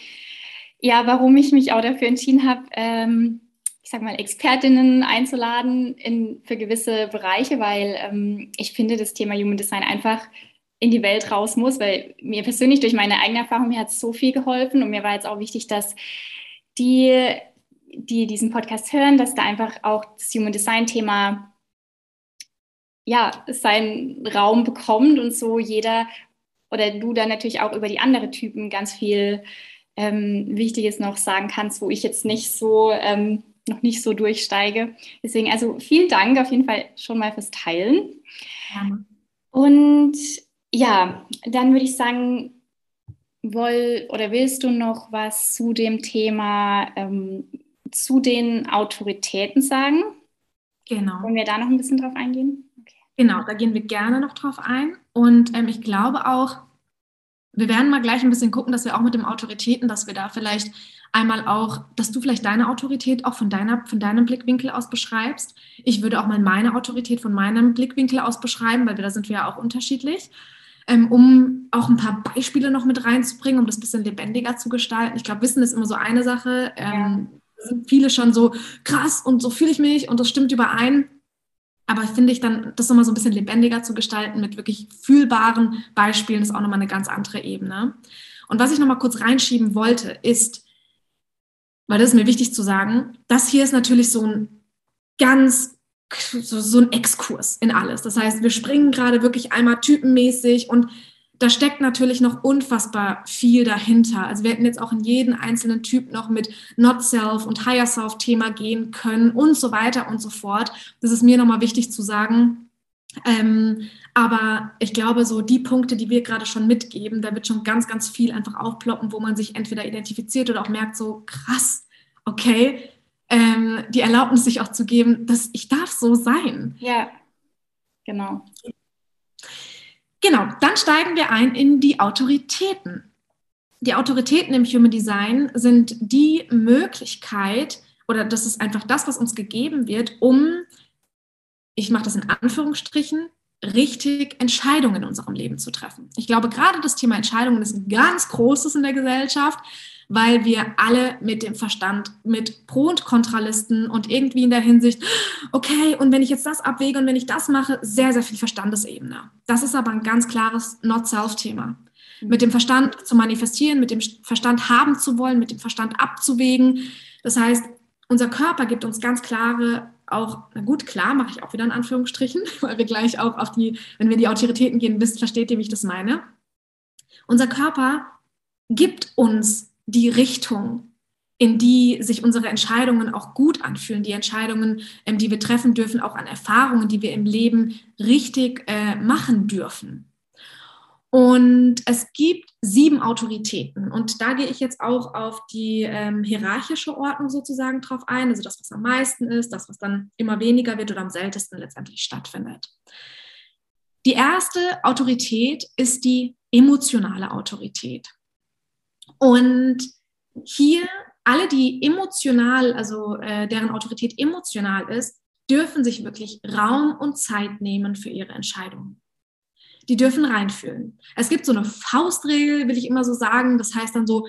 ja, warum ich mich auch dafür entschieden habe, ähm, ich sag mal, Expertinnen einzuladen in, für gewisse Bereiche, weil ähm, ich finde, das Thema Human Design einfach in die Welt raus muss, weil mir persönlich durch meine eigene Erfahrung, mir hat es so viel geholfen und mir war jetzt auch wichtig, dass die, die diesen Podcast hören, dass da einfach auch das Human Design Thema ja, seinen Raum bekommt und so jeder oder du dann natürlich auch über die anderen Typen ganz viel ähm, Wichtiges noch sagen kannst, wo ich jetzt nicht so ähm, noch nicht so durchsteige. Deswegen also vielen Dank auf jeden Fall schon mal fürs Teilen. Ja. Und ja, dann würde ich sagen, woll oder willst du noch was zu dem Thema ähm, zu den Autoritäten sagen? Genau. Wollen wir da noch ein bisschen drauf eingehen? Okay. Genau, da gehen wir gerne noch drauf ein. Und ähm, ich glaube auch, wir werden mal gleich ein bisschen gucken, dass wir auch mit dem Autoritäten, dass wir da vielleicht einmal auch, dass du vielleicht deine Autorität auch von, deiner, von deinem Blickwinkel aus beschreibst. Ich würde auch mal meine Autorität von meinem Blickwinkel aus beschreiben, weil wir, da sind wir ja auch unterschiedlich, ähm, um auch ein paar Beispiele noch mit reinzubringen, um das ein bisschen lebendiger zu gestalten. Ich glaube, Wissen ist immer so eine Sache. Ähm, ja. Sind viele schon so krass und so fühle ich mich und das stimmt überein. Aber finde ich dann, das nochmal so ein bisschen lebendiger zu gestalten mit wirklich fühlbaren Beispielen, ist auch nochmal eine ganz andere Ebene. Und was ich nochmal kurz reinschieben wollte, ist, weil das ist mir wichtig zu sagen, das hier ist natürlich so ein ganz, so, so ein Exkurs in alles. Das heißt, wir springen gerade wirklich einmal typenmäßig und da steckt natürlich noch unfassbar viel dahinter. Also wir hätten jetzt auch in jeden einzelnen Typ noch mit Not Self und Higher Self Thema gehen können und so weiter und so fort. Das ist mir nochmal wichtig zu sagen. Ähm, aber ich glaube, so die Punkte, die wir gerade schon mitgeben, da wird schon ganz, ganz viel einfach aufploppen, wo man sich entweder identifiziert oder auch merkt, so krass, okay, ähm, die Erlaubnis sich auch zu geben, dass ich darf so sein. Ja, genau. Genau, dann steigen wir ein in die Autoritäten. Die Autoritäten im Human Design sind die Möglichkeit, oder das ist einfach das, was uns gegeben wird, um, ich mache das in Anführungsstrichen, richtig Entscheidungen in unserem Leben zu treffen. Ich glaube, gerade das Thema Entscheidungen ist ein ganz großes in der Gesellschaft weil wir alle mit dem Verstand, mit Pro- und Kontralisten und irgendwie in der Hinsicht, okay, und wenn ich jetzt das abwäge und wenn ich das mache, sehr, sehr viel Verstandesebene. Das ist aber ein ganz klares Not-Self-Thema. Mit dem Verstand zu manifestieren, mit dem Verstand haben zu wollen, mit dem Verstand abzuwägen. Das heißt, unser Körper gibt uns ganz klare auch, na gut, klar, mache ich auch wieder in Anführungsstrichen, [LAUGHS] weil wir gleich auch auf die, wenn wir in die Autoritäten gehen, wisst, versteht ihr, wie ich das meine. Unser Körper gibt uns die Richtung, in die sich unsere Entscheidungen auch gut anfühlen, die Entscheidungen, ähm, die wir treffen dürfen, auch an Erfahrungen, die wir im Leben richtig äh, machen dürfen. Und es gibt sieben Autoritäten. Und da gehe ich jetzt auch auf die ähm, hierarchische Ordnung sozusagen drauf ein. Also das, was am meisten ist, das, was dann immer weniger wird oder am seltensten letztendlich stattfindet. Die erste Autorität ist die emotionale Autorität. Und hier alle, die emotional, also äh, deren Autorität emotional ist, dürfen sich wirklich Raum und Zeit nehmen für ihre Entscheidungen. Die dürfen reinfühlen. Es gibt so eine Faustregel, will ich immer so sagen. Das heißt dann so,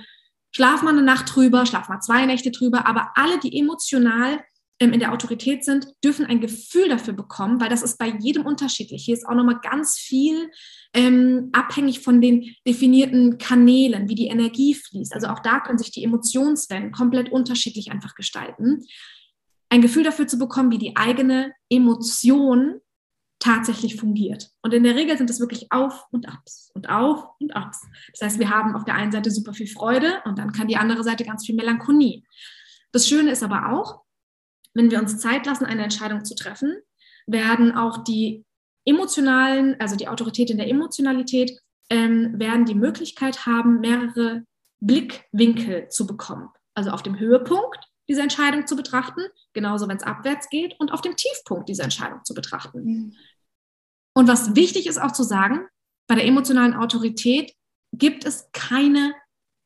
schlaf mal eine Nacht drüber, schlaf mal zwei Nächte drüber. Aber alle, die emotional in der Autorität sind, dürfen ein Gefühl dafür bekommen, weil das ist bei jedem unterschiedlich. Hier ist auch nochmal ganz viel ähm, abhängig von den definierten Kanälen, wie die Energie fließt. Also auch da können sich die Emotionswellen komplett unterschiedlich einfach gestalten. Ein Gefühl dafür zu bekommen, wie die eigene Emotion tatsächlich fungiert. Und in der Regel sind es wirklich Auf und Abs und Auf und Abs. Das heißt, wir haben auf der einen Seite super viel Freude und dann kann die andere Seite ganz viel Melancholie. Das Schöne ist aber auch, wenn wir uns Zeit lassen, eine Entscheidung zu treffen, werden auch die emotionalen, also die Autorität in der Emotionalität, ähm, werden die Möglichkeit haben, mehrere Blickwinkel zu bekommen. Also auf dem Höhepunkt diese Entscheidung zu betrachten, genauso wenn es abwärts geht, und auf dem Tiefpunkt diese Entscheidung zu betrachten. Mhm. Und was wichtig ist auch zu sagen, bei der emotionalen Autorität gibt es keine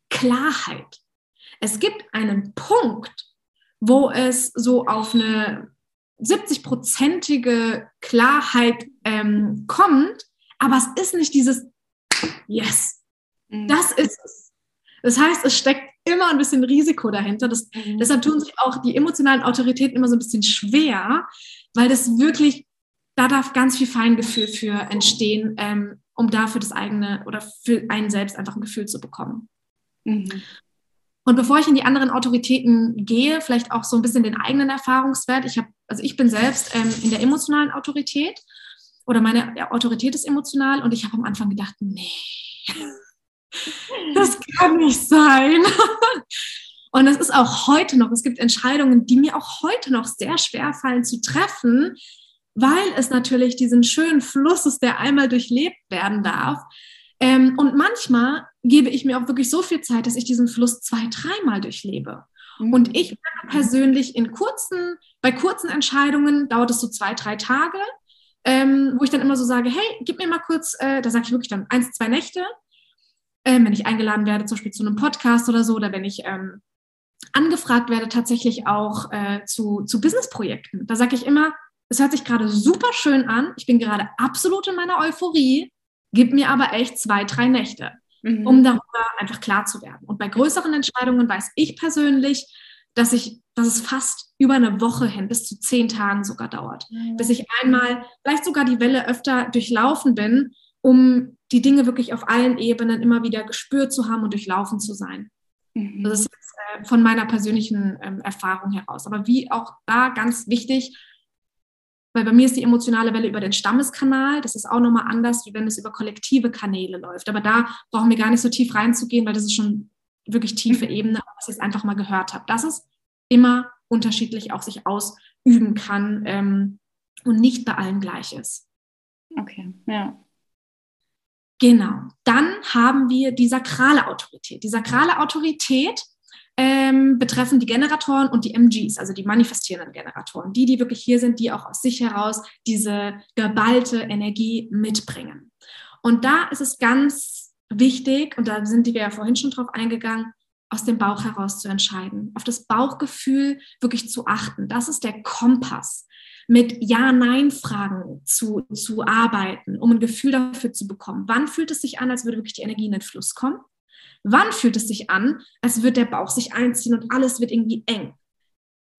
Klarheit. Es gibt einen Punkt, wo es so auf eine 70-prozentige Klarheit ähm, kommt, aber es ist nicht dieses Yes, mhm. das ist es. Das heißt, es steckt immer ein bisschen Risiko dahinter. Das, mhm. Deshalb tun sich auch die emotionalen Autoritäten immer so ein bisschen schwer, weil das wirklich, da darf ganz viel Feingefühl für entstehen, ähm, um dafür das eigene oder für einen selbst einfach ein Gefühl zu bekommen. Mhm. Und bevor ich in die anderen Autoritäten gehe, vielleicht auch so ein bisschen den eigenen Erfahrungswert. Ich habe, also ich bin selbst ähm, in der emotionalen Autorität oder meine Autorität ist emotional und ich habe am Anfang gedacht, nee, das kann nicht sein. [LAUGHS] Und es ist auch heute noch, es gibt Entscheidungen, die mir auch heute noch sehr schwer fallen zu treffen, weil es natürlich diesen schönen Fluss ist, der einmal durchlebt werden darf. Ähm, und manchmal gebe ich mir auch wirklich so viel Zeit, dass ich diesen Fluss zwei, dreimal durchlebe. Mhm. Und ich persönlich in kurzen, bei kurzen Entscheidungen dauert es so zwei, drei Tage. ähm, wo ich dann immer so sage, hey, gib mir mal kurz, äh, da sage ich wirklich dann eins, zwei Nächte, äh, wenn ich eingeladen werde, zum Beispiel zu einem Podcast oder so, oder wenn ich ähm, angefragt werde, tatsächlich auch äh, zu, zu Businessprojekten. Da sage ich immer, es hört sich gerade super schön an, ich bin gerade absolut in meiner Euphorie, gib mir aber echt zwei, drei Nächte, mhm. um darüber einfach klar zu werden. Und bei größeren Entscheidungen weiß ich persönlich, dass ich, dass es fast über eine Woche hin, bis zu zehn Tagen sogar dauert, mhm. bis ich einmal vielleicht sogar die Welle öfter durchlaufen bin, um die Dinge wirklich auf allen Ebenen immer wieder gespürt zu haben und durchlaufen zu sein. Mhm. Das ist äh, von meiner persönlichen ähm, Erfahrung heraus. Aber wie auch da ganz wichtig, weil bei mir ist die emotionale Welle über den Stammeskanal. Das ist auch nochmal anders, wie wenn es über kollektive Kanäle läuft. Aber da brauchen wir gar nicht so tief reinzugehen, weil das ist schon wirklich tiefe mhm. Ebene, was ich es einfach mal gehört habe. Dass es immer unterschiedlich auch sich ausüben kann ähm, und nicht bei allen gleich ist. Okay, ja. Genau. Dann haben wir die sakrale Autorität. Die sakrale Autorität ähm, betreffen die Generatoren und die MGs, also die manifestierenden Generatoren, die, die wirklich hier sind, die auch aus sich heraus diese geballte Energie mitbringen. Und da ist es ganz wichtig, und da sind wir ja vorhin schon drauf eingegangen, aus dem Bauch heraus zu entscheiden, auf das Bauchgefühl wirklich zu achten. Das ist der Kompass, mit Ja-Nein-Fragen zu, zu arbeiten, um ein Gefühl dafür zu bekommen. Wann fühlt es sich an, als würde wirklich die Energie in den Fluss kommen? Wann fühlt es sich an, als würde der Bauch sich einziehen und alles wird irgendwie eng?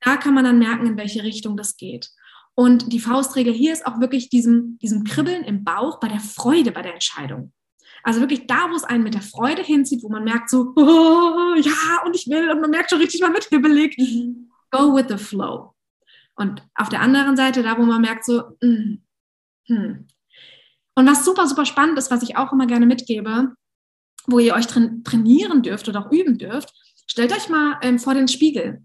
Da kann man dann merken, in welche Richtung das geht. Und die Faustregel hier ist auch wirklich diesem, diesem Kribbeln im Bauch bei der Freude bei der Entscheidung. Also wirklich da, wo es einen mit der Freude hinzieht, wo man merkt so, oh, [LAUGHS] ja, und ich will, und man merkt schon richtig, man wird hibbelig. Go with the flow. Und auf der anderen Seite, da, wo man merkt so, mm, hm. Und was super, super spannend ist, was ich auch immer gerne mitgebe, wo ihr euch trainieren dürft oder auch üben dürft, stellt euch mal ähm, vor den Spiegel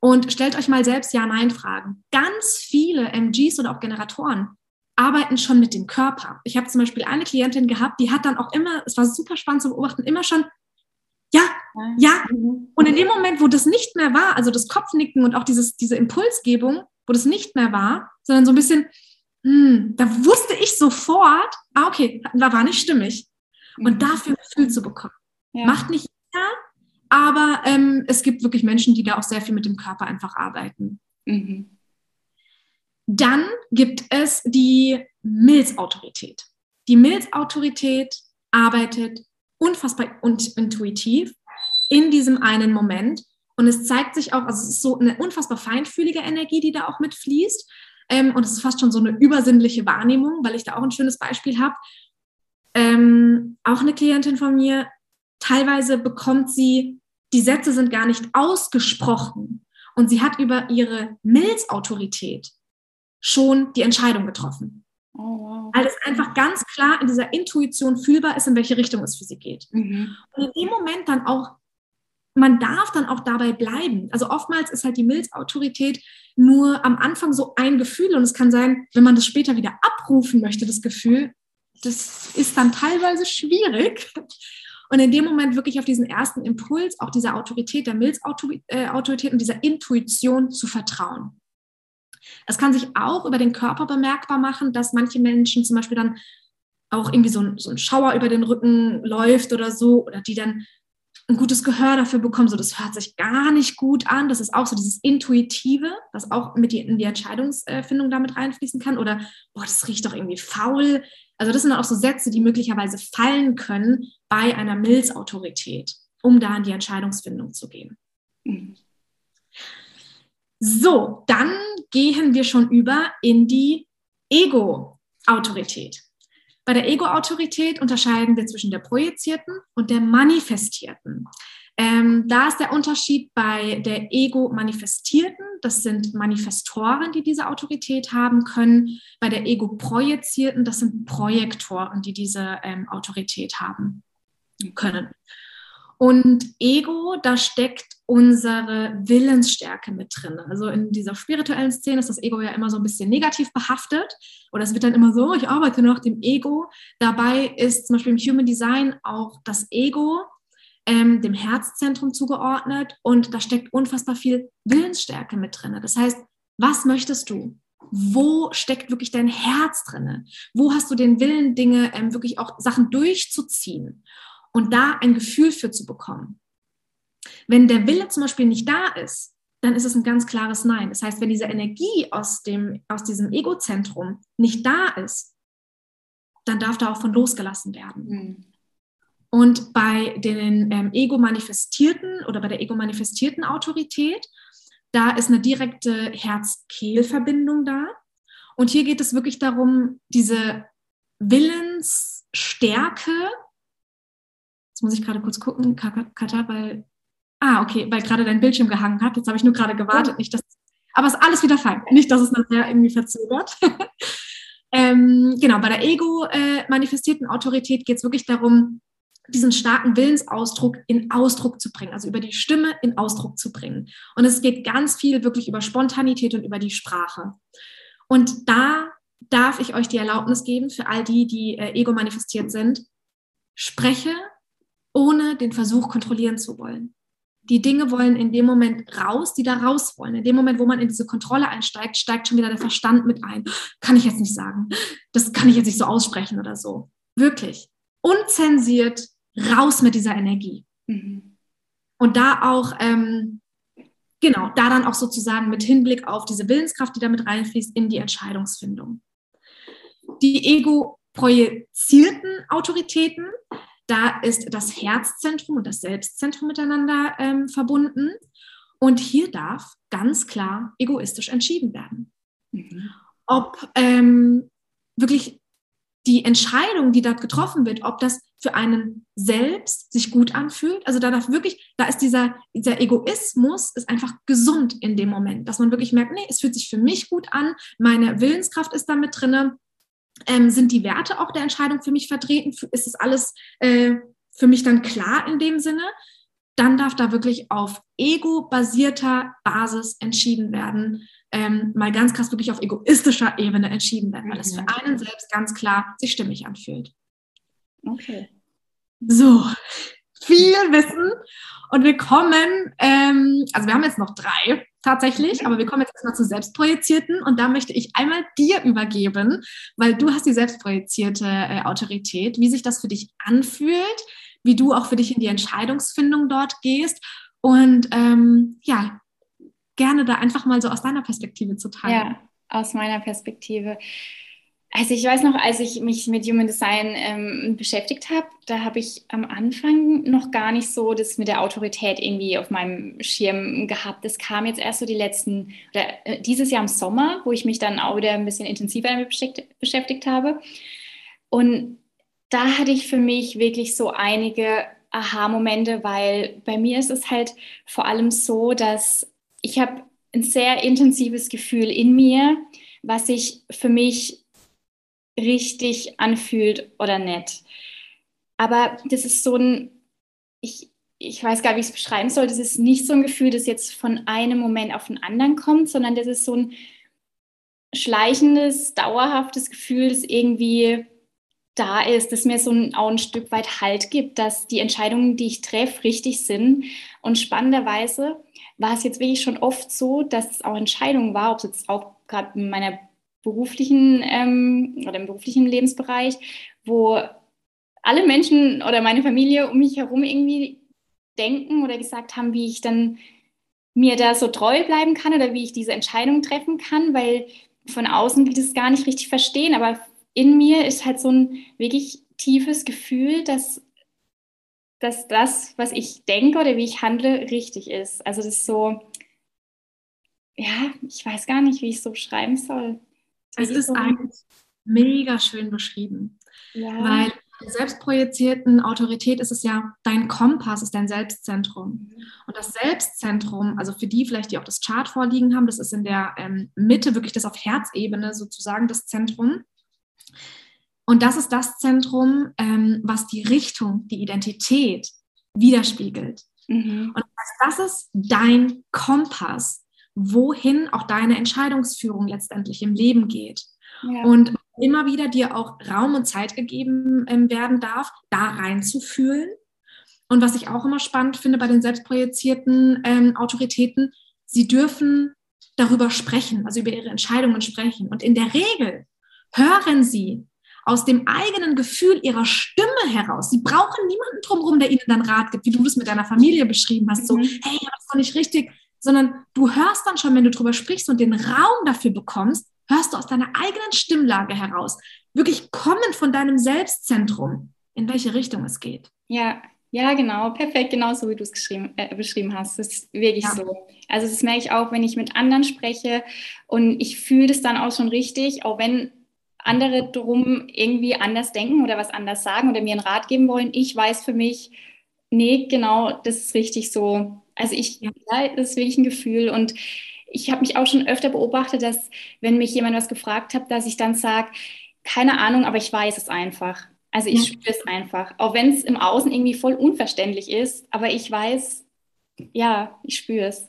und stellt euch mal selbst Ja-Nein-Fragen. Ganz viele MGs oder auch Generatoren arbeiten schon mit dem Körper. Ich habe zum Beispiel eine Klientin gehabt, die hat dann auch immer, es war super spannend zu beobachten, immer schon ja, ja. Und in dem Moment, wo das nicht mehr war, also das Kopfnicken und auch dieses, diese Impulsgebung, wo das nicht mehr war, sondern so ein bisschen, hm, da wusste ich sofort, ah, okay, da war nicht stimmig. Und mhm. dafür Gefühl zu bekommen. Ja. Macht nicht jeder, aber ähm, es gibt wirklich Menschen, die da auch sehr viel mit dem Körper einfach arbeiten. Mhm. Dann gibt es die Milzautorität. Die Milzautorität arbeitet unfassbar intuitiv in diesem einen Moment. Und es zeigt sich auch, also es ist so eine unfassbar feinfühlige Energie, die da auch mitfließt. Ähm, und es ist fast schon so eine übersinnliche Wahrnehmung, weil ich da auch ein schönes Beispiel habe. Ähm, auch eine Klientin von mir, teilweise bekommt sie, die Sätze sind gar nicht ausgesprochen. Und sie hat über ihre Milzautorität schon die Entscheidung getroffen. Oh, wow. Weil es einfach ganz klar in dieser Intuition fühlbar ist, in welche Richtung es für sie geht. Mhm. Und in dem Moment dann auch, man darf dann auch dabei bleiben. Also oftmals ist halt die Milzautorität nur am Anfang so ein Gefühl und es kann sein, wenn man das später wieder abrufen möchte, das Gefühl, das ist dann teilweise schwierig. Und in dem Moment wirklich auf diesen ersten Impuls, auch dieser Autorität, der Milzautorität und dieser Intuition zu vertrauen. Es kann sich auch über den Körper bemerkbar machen, dass manche Menschen zum Beispiel dann auch irgendwie so ein, so ein Schauer über den Rücken läuft oder so, oder die dann ein gutes Gehör dafür bekommen, so das hört sich gar nicht gut an. Das ist auch so dieses Intuitive, was auch mit in die Entscheidungsfindung damit reinfließen kann. Oder, boah, das riecht doch irgendwie faul. Also das sind auch so Sätze, die möglicherweise fallen können bei einer Milzautorität, um da in die Entscheidungsfindung zu gehen. So, dann gehen wir schon über in die Ego-Autorität. Bei der Ego-Autorität unterscheiden wir zwischen der projizierten und der manifestierten. Ähm, da ist der Unterschied bei der Ego-Manifestierten, das sind Manifestoren, die diese Autorität haben können. Bei der Ego-Projizierten, das sind Projektoren, die diese ähm, Autorität haben können. Und Ego, da steckt unsere Willensstärke mit drin. Also in dieser spirituellen Szene ist das Ego ja immer so ein bisschen negativ behaftet oder es wird dann immer so, ich arbeite nur nach dem Ego. Dabei ist zum Beispiel im Human Design auch das Ego ähm, dem Herzzentrum zugeordnet und da steckt unfassbar viel Willensstärke mit drin. Das heißt, was möchtest du? wo steckt wirklich dein Herz drinne? Wo hast du den Willen, Dinge ähm, wirklich auch Sachen durchzuziehen und da ein Gefühl für zu bekommen? Wenn der Wille zum Beispiel nicht da ist, dann ist es ein ganz klares Nein. Das heißt, wenn diese Energie aus, dem, aus diesem Egozentrum nicht da ist, dann darf da auch von losgelassen werden. Mhm. Und bei den ähm, ego-manifestierten oder bei der ego-manifestierten Autorität, da ist eine direkte Herz-Kehl-Verbindung da. Und hier geht es wirklich darum, diese Willensstärke, jetzt muss ich gerade kurz gucken, Kata, weil, ah, okay, weil gerade dein Bildschirm gehangen hat. Jetzt habe ich nur gerade gewartet, nicht, dass, aber es ist alles wieder fein. Nicht, dass es nachher irgendwie verzögert. [LAUGHS] ähm, genau, bei der ego-manifestierten äh, Autorität geht es wirklich darum, diesen starken Willensausdruck in Ausdruck zu bringen, also über die Stimme in Ausdruck zu bringen. Und es geht ganz viel wirklich über Spontanität und über die Sprache. Und da darf ich euch die Erlaubnis geben, für all die, die äh, ego manifestiert sind, spreche, ohne den Versuch kontrollieren zu wollen. Die Dinge wollen in dem Moment raus, die da raus wollen. In dem Moment, wo man in diese Kontrolle einsteigt, steigt schon wieder der Verstand mit ein. Kann ich jetzt nicht sagen. Das kann ich jetzt nicht so aussprechen oder so. Wirklich. Unzensiert raus mit dieser Energie. Mhm. Und da auch, ähm, genau, da dann auch sozusagen mit Hinblick auf diese Willenskraft, die damit reinfließt, in die Entscheidungsfindung. Die ego-projizierten Autoritäten, da ist das Herzzentrum und das Selbstzentrum miteinander ähm, verbunden. Und hier darf ganz klar egoistisch entschieden werden. Mhm. Ob ähm, wirklich die Entscheidung, die dort getroffen wird, ob das für einen selbst sich gut anfühlt. Also da darf wirklich, da ist dieser, dieser Egoismus ist einfach gesund in dem Moment, dass man wirklich merkt, nee, es fühlt sich für mich gut an, meine Willenskraft ist da mit drin. Ähm, sind die Werte auch der Entscheidung für mich vertreten? Ist es alles äh, für mich dann klar in dem Sinne? Dann darf da wirklich auf ego-basierter Basis entschieden werden. Ähm, mal ganz krass wirklich auf egoistischer Ebene entschieden werden, weil es für einen selbst ganz klar sich stimmig anfühlt. Okay. So, viel Wissen. Und wir kommen, ähm, also wir haben jetzt noch drei tatsächlich, aber wir kommen jetzt erstmal zu selbstprojizierten. Und da möchte ich einmal dir übergeben, weil du hast die selbstprojizierte äh, Autorität, wie sich das für dich anfühlt, wie du auch für dich in die Entscheidungsfindung dort gehst und ähm, ja, gerne da einfach mal so aus deiner Perspektive zu teilen. Ja, aus meiner Perspektive. Also ich weiß noch, als ich mich mit Human Design ähm, beschäftigt habe, da habe ich am Anfang noch gar nicht so das mit der Autorität irgendwie auf meinem Schirm gehabt. Das kam jetzt erst so die letzten, oder äh, dieses Jahr im Sommer, wo ich mich dann auch wieder ein bisschen intensiver damit beschäftigt, beschäftigt habe. Und da hatte ich für mich wirklich so einige Aha-Momente, weil bei mir ist es halt vor allem so, dass ich habe ein sehr intensives Gefühl in mir, was sich für mich richtig anfühlt oder nicht. Aber das ist so ein, ich, ich weiß gar nicht, wie ich es beschreiben soll, das ist nicht so ein Gefühl, das jetzt von einem Moment auf den anderen kommt, sondern das ist so ein schleichendes, dauerhaftes Gefühl, das irgendwie da ist, das mir so ein, auch ein Stück weit Halt gibt, dass die Entscheidungen, die ich treffe, richtig sind. Und spannenderweise war es jetzt wirklich schon oft so, dass es auch Entscheidungen war, ob es jetzt auch gerade in meiner beruflichen ähm, oder im beruflichen Lebensbereich, wo alle Menschen oder meine Familie um mich herum irgendwie denken oder gesagt haben, wie ich dann mir da so treu bleiben kann oder wie ich diese Entscheidung treffen kann, weil von außen die das gar nicht richtig verstehen, aber in mir ist halt so ein wirklich tiefes Gefühl, dass, dass das, was ich denke oder wie ich handle, richtig ist. Also das ist so, ja, ich weiß gar nicht, wie ich es so schreiben soll. Es ist so eigentlich mega schön beschrieben. Ja. Weil der selbstprojizierten Autorität ist es ja, dein Kompass ist dein Selbstzentrum. Mhm. Und das Selbstzentrum, also für die vielleicht, die auch das Chart vorliegen haben, das ist in der ähm, Mitte wirklich das auf Herzebene sozusagen das Zentrum. Und das ist das Zentrum, ähm, was die Richtung, die Identität widerspiegelt. Mhm. Und das ist dein Kompass, wohin auch deine Entscheidungsführung letztendlich im Leben geht. Ja. Und immer wieder dir auch Raum und Zeit gegeben ähm, werden darf, da reinzufühlen. Und was ich auch immer spannend finde bei den selbstprojizierten ähm, Autoritäten, sie dürfen darüber sprechen, also über ihre Entscheidungen sprechen. Und in der Regel hören sie aus dem eigenen Gefühl ihrer Stimme heraus. Sie brauchen niemanden drumherum, der ihnen dann Rat gibt, wie du das mit deiner Familie beschrieben hast. So, mhm. hey, das ist doch nicht richtig. Sondern du hörst dann schon, wenn du drüber sprichst und den Raum dafür bekommst, hörst du aus deiner eigenen Stimmlage heraus, wirklich kommend von deinem Selbstzentrum, in welche Richtung es geht. Ja, ja, genau, perfekt, genauso wie du es äh, beschrieben hast. Das ist wirklich ja. so. Also das merke ich auch, wenn ich mit anderen spreche und ich fühle das dann auch schon richtig, auch wenn andere drum irgendwie anders denken oder was anders sagen oder mir einen Rat geben wollen. Ich weiß für mich, nee, genau, das ist richtig so. Also ich, ja, das ist wirklich ein Gefühl und ich habe mich auch schon öfter beobachtet, dass wenn mich jemand was gefragt hat, dass ich dann sage, keine Ahnung, aber ich weiß es einfach. Also ich ja. spüre es einfach. Auch wenn es im Außen irgendwie voll unverständlich ist, aber ich weiß, ja, ich spüre es.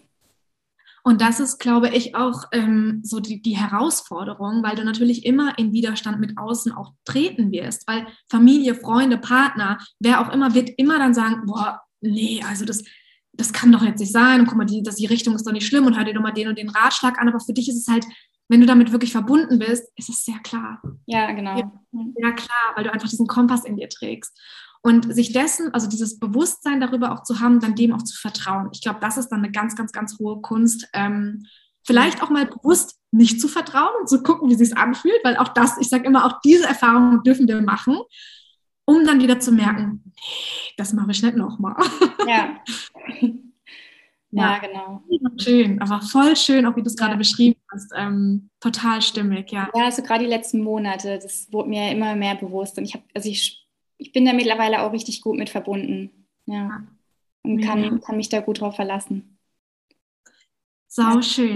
Und das ist, glaube ich, auch ähm, so die, die Herausforderung, weil du natürlich immer in Widerstand mit außen auch treten wirst, weil Familie, Freunde, Partner, wer auch immer, wird immer dann sagen, boah, nee, also das, das kann doch jetzt nicht sein und guck mal, die, das, die Richtung ist doch nicht schlimm und hör dir doch mal den und den Ratschlag an, aber für dich ist es halt wenn du damit wirklich verbunden bist, ist es sehr klar. Ja, genau. Sehr klar, weil du einfach diesen Kompass in dir trägst. Und sich dessen, also dieses Bewusstsein darüber auch zu haben, dann dem auch zu vertrauen. Ich glaube, das ist dann eine ganz, ganz, ganz hohe Kunst. Ähm, vielleicht auch mal bewusst nicht zu vertrauen und zu gucken, wie es sich anfühlt, weil auch das, ich sage immer, auch diese Erfahrungen dürfen wir machen, um dann wieder zu merken, nee, das mache ich nicht nochmal. Ja. [LAUGHS] Ja, ja, genau. Schön, aber voll schön, auch wie du es gerade beschrieben hast. Ähm, total stimmig, ja. Ja, also gerade die letzten Monate, das wurde mir immer mehr bewusst. Und ich habe, also ich, ich bin da mittlerweile auch richtig gut mit verbunden. Ja. Und kann, ja. kann mich da gut drauf verlassen. Sau schön.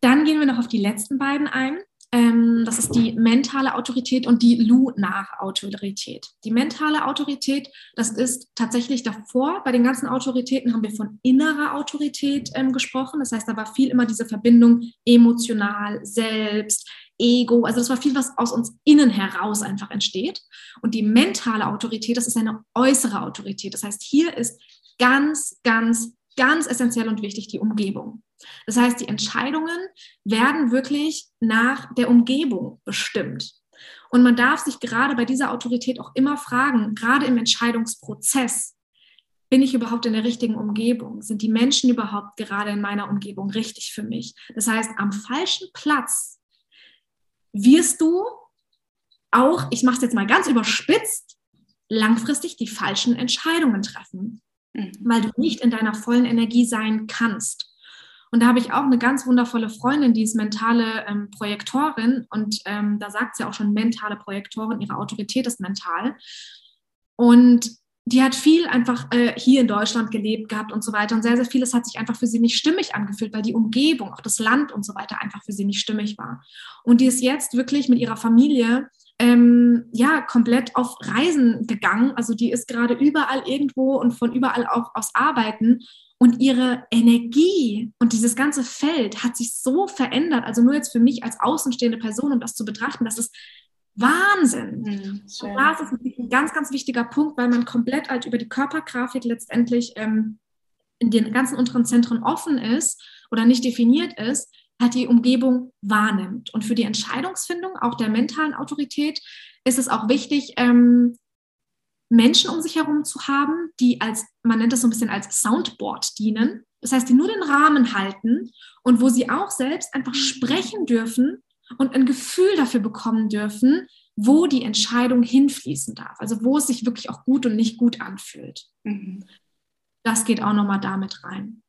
Dann gehen wir noch auf die letzten beiden ein. Ähm, das ist die mentale Autorität und die Lunar-Autorität. Die mentale Autorität, das ist tatsächlich davor, bei den ganzen Autoritäten haben wir von innerer Autorität ähm, gesprochen. Das heißt, da war viel immer diese Verbindung emotional, selbst, Ego. Also das war viel, was aus uns innen heraus einfach entsteht. Und die mentale Autorität, das ist eine äußere Autorität. Das heißt, hier ist ganz, ganz, ganz essentiell und wichtig die Umgebung. Das heißt, die Entscheidungen werden wirklich nach der Umgebung bestimmt. Und man darf sich gerade bei dieser Autorität auch immer fragen, gerade im Entscheidungsprozess, bin ich überhaupt in der richtigen Umgebung? Sind die Menschen überhaupt gerade in meiner Umgebung richtig für mich? Das heißt, am falschen Platz wirst du auch, ich mache es jetzt mal ganz überspitzt, langfristig die falschen Entscheidungen treffen, mhm. weil du nicht in deiner vollen Energie sein kannst. Und da habe ich auch eine ganz wundervolle Freundin, die ist mentale ähm, Projektorin und ähm, da sagt sie auch schon mentale Projektorin, ihre Autorität ist mental. Und die hat viel einfach äh, hier in Deutschland gelebt gehabt und so weiter. Und sehr, sehr vieles hat sich einfach für sie nicht stimmig angefühlt, weil die Umgebung, auch das Land und so weiter einfach für sie nicht stimmig war. Und die ist jetzt wirklich mit ihrer Familie ähm, ja komplett auf Reisen gegangen. Also die ist gerade überall irgendwo und von überall auch aus Arbeiten und ihre Energie und dieses ganze Feld hat sich so verändert. Also nur jetzt für mich als außenstehende Person, um das zu betrachten, das ist Wahnsinn. Mhm, und da ist es ein ganz, ganz wichtiger Punkt, weil man komplett halt über die Körpergrafik letztendlich ähm, in den ganzen unteren Zentren offen ist oder nicht definiert ist, halt die Umgebung wahrnimmt. Und für die Entscheidungsfindung, auch der mentalen Autorität, ist es auch wichtig, ähm, Menschen um sich herum zu haben, die als, man nennt das so ein bisschen als Soundboard dienen. Das heißt, die nur den Rahmen halten und wo sie auch selbst einfach sprechen dürfen und ein Gefühl dafür bekommen dürfen, wo die Entscheidung hinfließen darf. Also wo es sich wirklich auch gut und nicht gut anfühlt. Mhm. Das geht auch nochmal damit rein.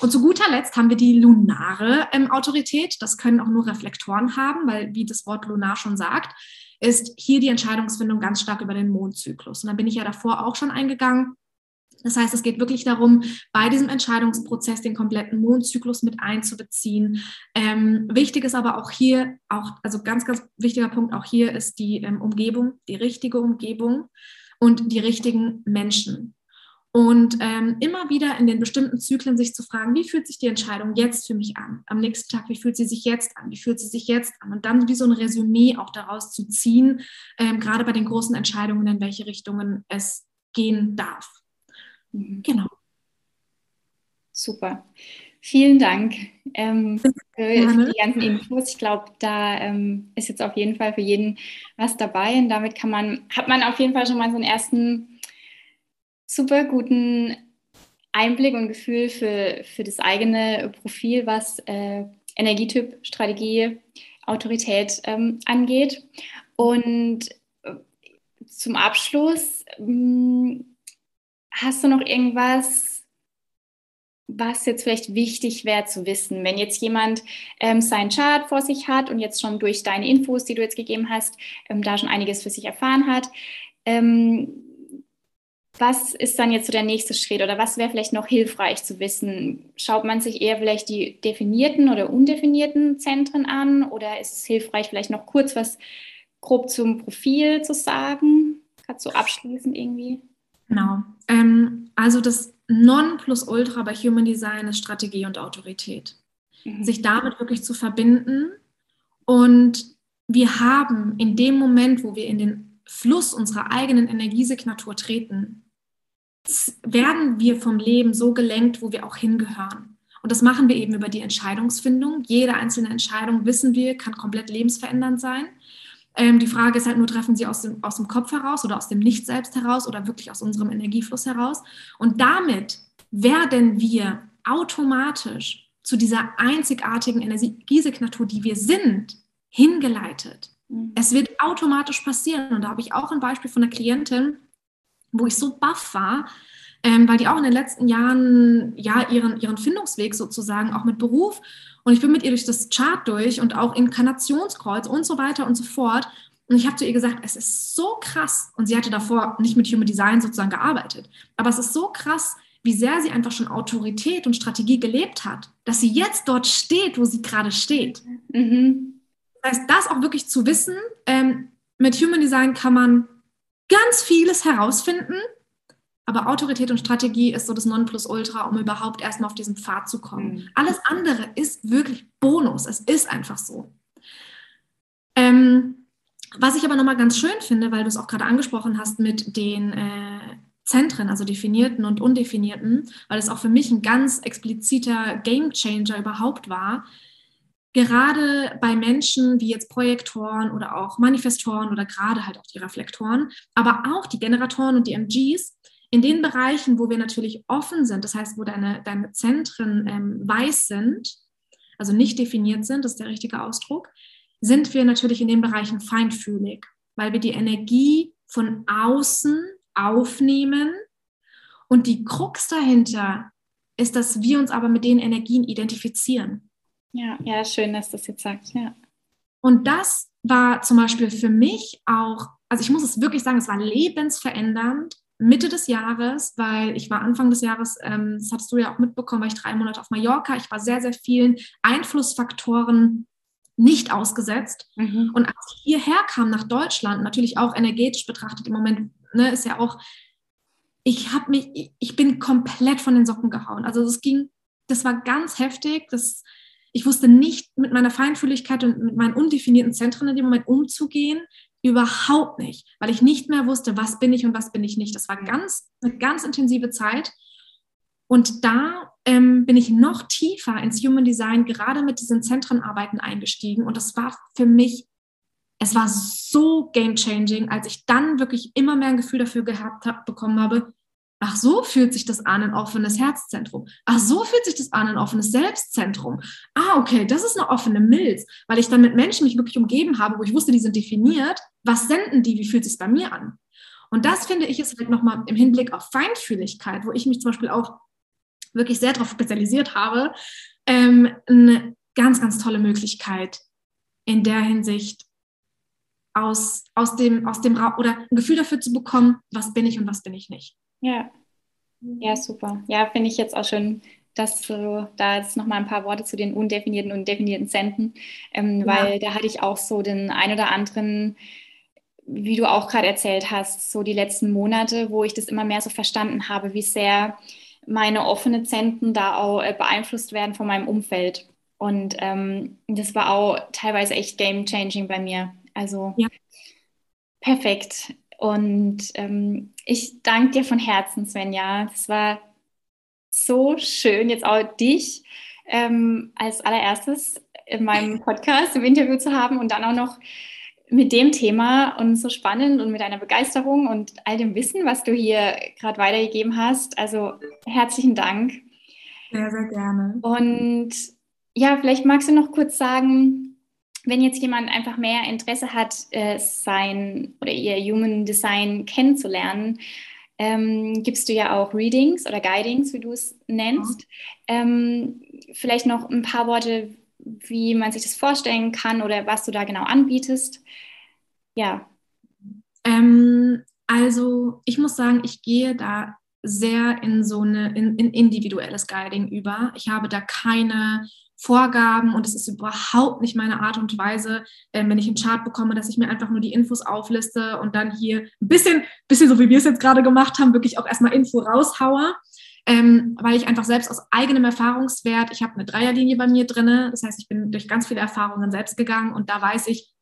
Und zu guter Letzt haben wir die lunare ähm, Autorität. Das können auch nur Reflektoren haben, weil, wie das Wort lunar schon sagt, ist hier die Entscheidungsfindung ganz stark über den Mondzyklus. Und da bin ich ja davor auch schon eingegangen. Das heißt, es geht wirklich darum, bei diesem Entscheidungsprozess den kompletten Mondzyklus mit einzubeziehen. Ähm, wichtig ist aber auch hier, auch, also ganz, ganz wichtiger Punkt auch hier ist die ähm, Umgebung, die richtige Umgebung und die richtigen Menschen. Und ähm, immer wieder in den bestimmten Zyklen sich zu fragen, wie fühlt sich die Entscheidung jetzt für mich an? Am nächsten Tag, wie fühlt sie sich jetzt an? Wie fühlt sie sich jetzt an? Und dann wie so ein Resümee auch daraus zu ziehen, ähm, gerade bei den großen Entscheidungen, in welche Richtungen es gehen darf. Mhm. Genau. Super. Vielen Dank ähm, für, für, die ganzen Infos. Ich glaube, da ähm, ist jetzt auf jeden Fall für jeden was dabei und damit kann man, hat man auf jeden Fall schon mal so einen ersten super guten Einblick und Gefühl für, für das eigene Profil, was äh, Energietyp, Strategie, Autorität ähm, angeht. Und äh, zum Abschluss, mh, hm, hast du noch irgendwas, was jetzt vielleicht wichtig wäre zu wissen, wenn jetzt jemand ähm, seinen Chart vor sich hat und jetzt schon durch deine Infos, die du jetzt gegeben hast, ähm, da schon einiges für sich erfahren hat. Ähm, was ist dann jetzt so der nächste Schritt oder was wäre vielleicht noch hilfreich zu wissen? Schaut man sich eher vielleicht die definierten oder undefinierten Zentren an oder ist es hilfreich, vielleicht noch kurz was grob zum Profil zu sagen? Kannst du abschließend irgendwie? Genau. Ähm, also das Non-Plus-Ultra bei Human Design ist Strategie und Autorität. Mhm. Sich damit wirklich zu verbinden. Und wir haben in dem Moment, wo wir in den Fluss unserer eigenen Energiesignatur treten, werden wir vom Leben so gelenkt, wo wir auch hingehören. Und das machen wir eben über die Entscheidungsfindung. Jede einzelne Entscheidung, wissen wir, kann komplett lebensverändernd sein. Ähm, die Frage ist halt nur, treffen sie aus dem, aus dem Kopf heraus oder aus dem Nicht-Selbst heraus oder wirklich aus unserem Energiefluss heraus. Und damit werden wir automatisch zu dieser einzigartigen Energiesignatur, die wir sind, hingeleitet. Mhm. Es wird automatisch passieren. Und da habe ich auch ein Beispiel von einer Klientin, wo ich so baff war, ähm, weil die auch in den letzten Jahren ja ihren, ihren Findungsweg sozusagen auch mit Beruf und ich bin mit ihr durch das Chart durch und auch Inkarnationskreuz und so weiter und so fort. Und ich habe zu ihr gesagt, es ist so krass. Und sie hatte davor nicht mit Human Design sozusagen gearbeitet. Aber es ist so krass, wie sehr sie einfach schon Autorität und Strategie gelebt hat, dass sie jetzt dort steht, wo sie gerade steht. Mhm. Das heißt, das auch wirklich zu wissen, ähm, mit Human Design kann man ganz vieles herausfinden, aber Autorität und Strategie ist so das Nonplusultra, um überhaupt erstmal auf diesen Pfad zu kommen. Mhm. Alles andere ist wirklich Bonus. Es ist einfach so. Ähm, was ich aber nochmal ganz schön finde, weil du es auch gerade angesprochen hast mit den äh, Zentren, also definierten und undefinierten, weil es auch für mich ein ganz expliziter Gamechanger überhaupt war. Gerade bei Menschen wie jetzt Projektoren oder auch Manifestoren oder gerade halt auch die Reflektoren, aber auch die Generatoren und die MGs, in den Bereichen, wo wir natürlich offen sind, das heißt, wo deine, deine Zentren ähm, weiß sind, also nicht definiert sind, das ist der richtige Ausdruck, sind wir natürlich in den Bereichen feinfühlig, weil wir die Energie von außen aufnehmen und die Krux dahinter ist, dass wir uns aber mit den Energien identifizieren. Ja, ja, schön, dass du das jetzt sagst, ja. Und das war zum Beispiel für mich auch, also ich muss es wirklich sagen, es war lebensverändernd, Mitte des Jahres, weil ich war Anfang des Jahres, ähm, das hattest du ja auch mitbekommen, war ich drei Monate auf Mallorca. Ich war sehr, sehr vielen Einflussfaktoren nicht ausgesetzt. Mhm. Und als ich hierher kam nach Deutschland, natürlich auch energetisch betrachtet im Moment, ne, ist ja auch, ich habe mich, ich bin komplett von den Socken gehauen. Also es ging, das war ganz heftig. Das, ich wusste nicht mit meiner Feinfühligkeit und mit meinen undefinierten Zentren in dem Moment umzugehen. Überhaupt nicht, weil ich nicht mehr wusste, was bin ich und was bin ich nicht. Das war ganz, eine ganz intensive Zeit. Und da ähm, bin ich noch tiefer ins Human Design, gerade mit diesen Zentrenarbeiten eingestiegen. Und das war für mich, es war so game changing, als ich dann wirklich immer mehr ein Gefühl dafür gehabt hab, bekommen habe, Ach, so fühlt sich das an, ein offenes Herzzentrum. Ach, so fühlt sich das an, ein offenes Selbstzentrum. Ah, okay, das ist eine offene Milz, weil ich dann mit Menschen mich wirklich umgeben habe, wo ich wusste, die sind definiert. Was senden die? Wie fühlt es sich bei mir an? Und das finde ich ist halt nochmal im Hinblick auf Feinfühligkeit, wo ich mich zum Beispiel auch wirklich sehr darauf spezialisiert habe, ähm, eine ganz, ganz tolle Möglichkeit in der Hinsicht aus, aus dem, aus dem Raum oder ein Gefühl dafür zu bekommen, was bin ich und was bin ich nicht. Ja. Ja, super. Ja, finde ich jetzt auch schön, dass du da jetzt nochmal ein paar Worte zu den undefinierten und definierten senden, ähm, ja. weil da hatte ich auch so den ein oder anderen, wie du auch gerade erzählt hast, so die letzten Monate, wo ich das immer mehr so verstanden habe, wie sehr meine offenen Zentren da auch äh, beeinflusst werden von meinem Umfeld. Und ähm, das war auch teilweise echt game-changing bei mir. Also ja. perfekt. Und ähm, ich danke dir von Herzen, Svenja. Es war so schön, jetzt auch dich ähm, als allererstes in meinem Podcast im Interview zu haben und dann auch noch mit dem Thema und so spannend und mit deiner Begeisterung und all dem Wissen, was du hier gerade weitergegeben hast. Also herzlichen Dank. Sehr, sehr gerne. Und ja, vielleicht magst du noch kurz sagen, wenn jetzt jemand einfach mehr Interesse hat, äh, sein oder ihr Human Design kennenzulernen, ähm, gibst du ja auch Readings oder Guidings, wie du es nennst. Ja. Ähm, vielleicht noch ein paar Worte, wie man sich das vorstellen kann oder was du da genau anbietest. Ja. Ähm, also ich muss sagen, ich gehe da sehr in so eine in, in individuelles Guiding über. Ich habe da keine Vorgaben und es ist überhaupt nicht meine Art und Weise, äh, wenn ich einen Chart bekomme, dass ich mir einfach nur die Infos aufliste und dann hier ein bisschen, bisschen so wie wir es jetzt gerade gemacht haben, wirklich auch erstmal Info raushaue. Ähm, weil ich einfach selbst aus eigenem Erfahrungswert, ich habe eine Dreierlinie bei mir drin, das heißt, ich bin durch ganz viele Erfahrungen selbst gegangen und da weiß ich,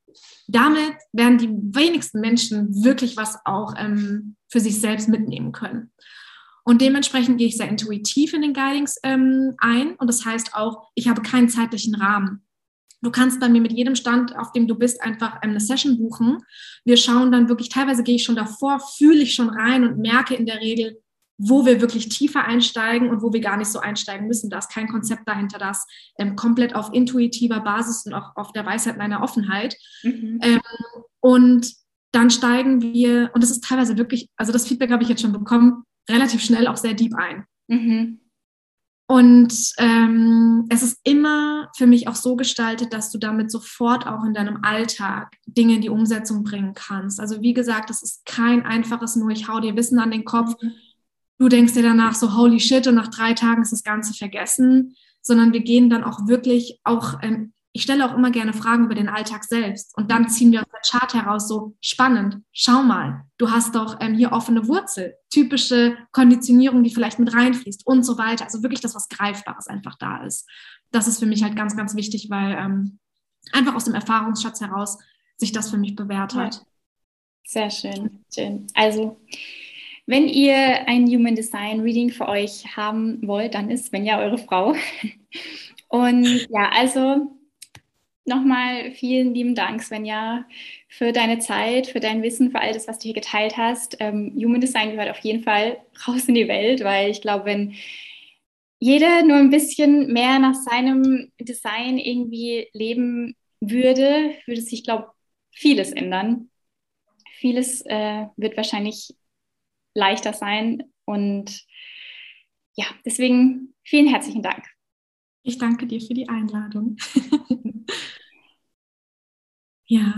damit werden die wenigsten Menschen wirklich was auch ähm, für sich selbst mitnehmen können. Und dementsprechend gehe ich sehr intuitiv in den Guidings ähm, ein. Und das heißt auch, ich habe keinen zeitlichen Rahmen. Du kannst bei mir mit jedem Stand, auf dem du bist, einfach eine Session buchen. Wir schauen dann wirklich, teilweise gehe ich schon davor, fühle ich schon rein und merke in der Regel, wo wir wirklich tiefer einsteigen und wo wir gar nicht so einsteigen müssen. Da ist kein Konzept dahinter, das ähm, komplett auf intuitiver Basis und auch auf der Weisheit meiner Offenheit. Mhm. Ähm, und dann steigen wir, und das ist teilweise wirklich, also das Feedback habe ich jetzt schon bekommen, relativ schnell auch sehr deep ein. Mhm. Und ähm, es ist immer für mich auch so gestaltet, dass du damit sofort auch in deinem Alltag Dinge in die Umsetzung bringen kannst. Also wie gesagt, es ist kein einfaches nur, ich hau dir Wissen an den Kopf. Du denkst dir danach so, holy shit, und nach drei Tagen ist das Ganze vergessen, sondern wir gehen dann auch wirklich auch ähm, ich stelle auch immer gerne Fragen über den Alltag selbst und dann ziehen wir aus der Chart heraus so spannend. Schau mal, du hast doch ähm, hier offene Wurzel, typische Konditionierung, die vielleicht mit reinfließt und so weiter. Also wirklich das, was Greifbares einfach da ist. Das ist für mich halt ganz, ganz wichtig, weil ähm, einfach aus dem Erfahrungsschatz heraus sich das für mich bewährt hat. Sehr schön, schön. Also wenn ihr ein Human Design Reading für euch haben wollt, dann ist Svenja eure Frau. [LAUGHS] Und ja, also nochmal vielen lieben Dank, Svenja, für deine Zeit, für dein Wissen, für all das, was du hier geteilt hast. Ähm, Human Design gehört auf jeden Fall raus in die Welt, weil ich glaube, wenn jeder nur ein bisschen mehr nach seinem Design irgendwie leben würde, würde sich, glaube ich, vieles ändern. Vieles äh, wird wahrscheinlich leichter sein. Und ja, deswegen vielen herzlichen Dank. Ich danke dir für die Einladung. [LAUGHS] ja,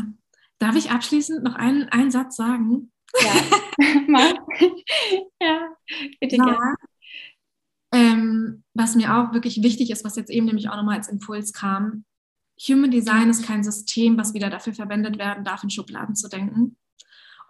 darf ich abschließend noch einen, einen Satz sagen? Ja, [LAUGHS] mal. ja, bitte ja. gerne. Ähm, was mir auch wirklich wichtig ist, was jetzt eben nämlich auch nochmal als Impuls kam, Human Design ist kein System, was wieder dafür verwendet werden darf, in Schubladen zu denken.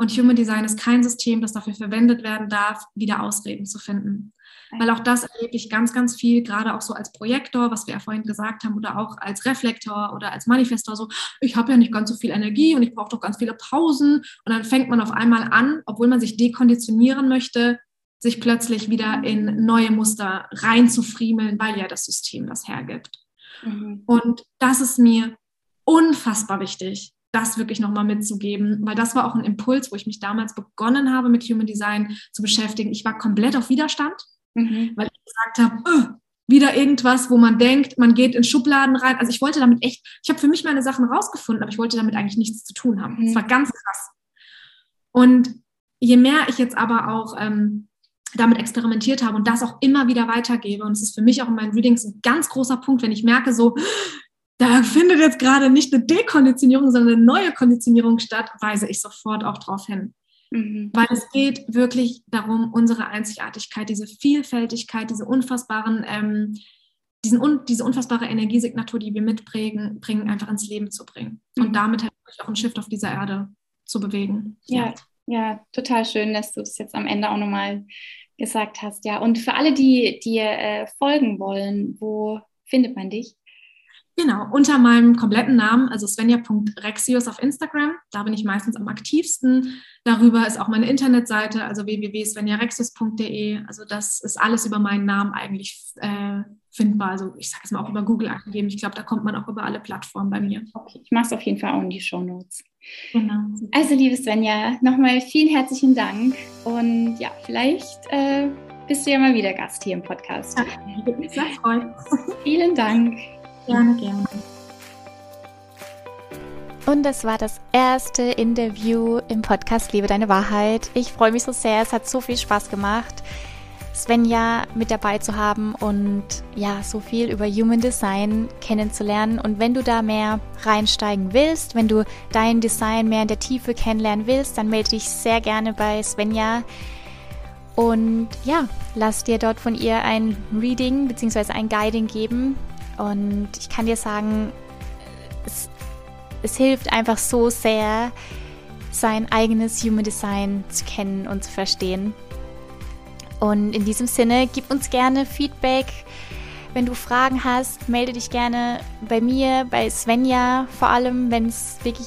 Und Human Design ist kein System, das dafür verwendet werden darf, wieder Ausreden zu finden. Weil auch das erlebe ich ganz, ganz viel, gerade auch so als Projektor, was wir ja vorhin gesagt haben, oder auch als Reflektor oder als Manifestor, so, ich habe ja nicht ganz so viel Energie und ich brauche doch ganz viele Pausen. Und dann fängt man auf einmal an, obwohl man sich dekonditionieren möchte, sich plötzlich wieder in neue Muster reinzufriemeln, weil ja das System das hergibt. Mhm. Und das ist mir unfassbar wichtig, das wirklich nochmal mitzugeben, weil das war auch ein Impuls, wo ich mich damals begonnen habe, mit Human Design zu beschäftigen. Ich war komplett auf Widerstand, mhm. weil ich gesagt habe, oh, wieder irgendwas, wo man denkt, man geht in Schubladen rein. Also ich wollte damit echt, ich habe für mich meine Sachen rausgefunden, aber ich wollte damit eigentlich nichts zu tun haben. Es mhm. war ganz krass. Und je mehr ich jetzt aber auch ähm, damit experimentiert habe und das auch immer wieder weitergebe, und es ist für mich auch in meinen Readings ein ganz großer Punkt, wenn ich merke, so, da findet jetzt gerade nicht eine Dekonditionierung, sondern eine neue Konditionierung statt, weise ich sofort auch darauf hin. Mhm. Weil es geht wirklich darum, unsere Einzigartigkeit, diese Vielfältigkeit, diese unfassbaren, ähm, diesen, un, diese unfassbare Energiesignatur, die wir mitbringen, bringen, einfach ins Leben zu bringen. Mhm. Und damit halt auch einen Shift auf dieser Erde zu bewegen. Ja, ja, total schön, dass du das jetzt am Ende auch nochmal gesagt hast. Ja, und für alle, die dir äh, folgen wollen, wo findet man dich? Genau, unter meinem kompletten Namen, also svenja.rexius auf Instagram. Da bin ich meistens am aktivsten. Darüber ist auch meine Internetseite, also www.svenjarexius.de. Also das ist alles über meinen Namen eigentlich äh, findbar. Also ich sage es mal auch über Google angegeben. Ich glaube, da kommt man auch über alle Plattformen bei mir. Okay, ich mache es auf jeden Fall auch in die Show Notes. Genau. Also, liebe Svenja, nochmal vielen herzlichen Dank. Und ja, vielleicht äh, bist du ja mal wieder Gast hier im Podcast. Ja, ich würde mich sehr freuen. [LAUGHS] vielen Dank. Gerne, gerne. Und das war das erste Interview im Podcast Liebe deine Wahrheit. Ich freue mich so sehr, es hat so viel Spaß gemacht. Svenja mit dabei zu haben und ja, so viel über Human Design kennenzulernen. Und wenn du da mehr reinsteigen willst, wenn du dein Design mehr in der Tiefe kennenlernen willst, dann melde dich sehr gerne bei Svenja. Und ja, lass dir dort von ihr ein Reading bzw. ein Guiding geben. Und ich kann dir sagen, es, es hilft einfach so sehr, sein eigenes Human Design zu kennen und zu verstehen. Und in diesem Sinne, gib uns gerne Feedback. Wenn du Fragen hast, melde dich gerne bei mir, bei Svenja vor allem, wenn es wirklich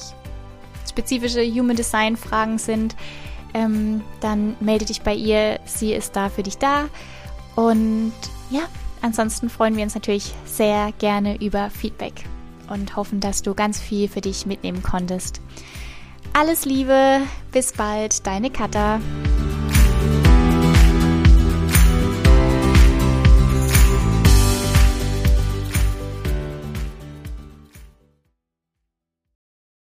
spezifische Human Design Fragen sind. Ähm, dann melde dich bei ihr. Sie ist da für dich da. Und ja, ansonsten freuen wir uns natürlich sehr gerne über Feedback und hoffen, dass du ganz viel für dich mitnehmen konntest. Alles Liebe, bis bald, deine Katha.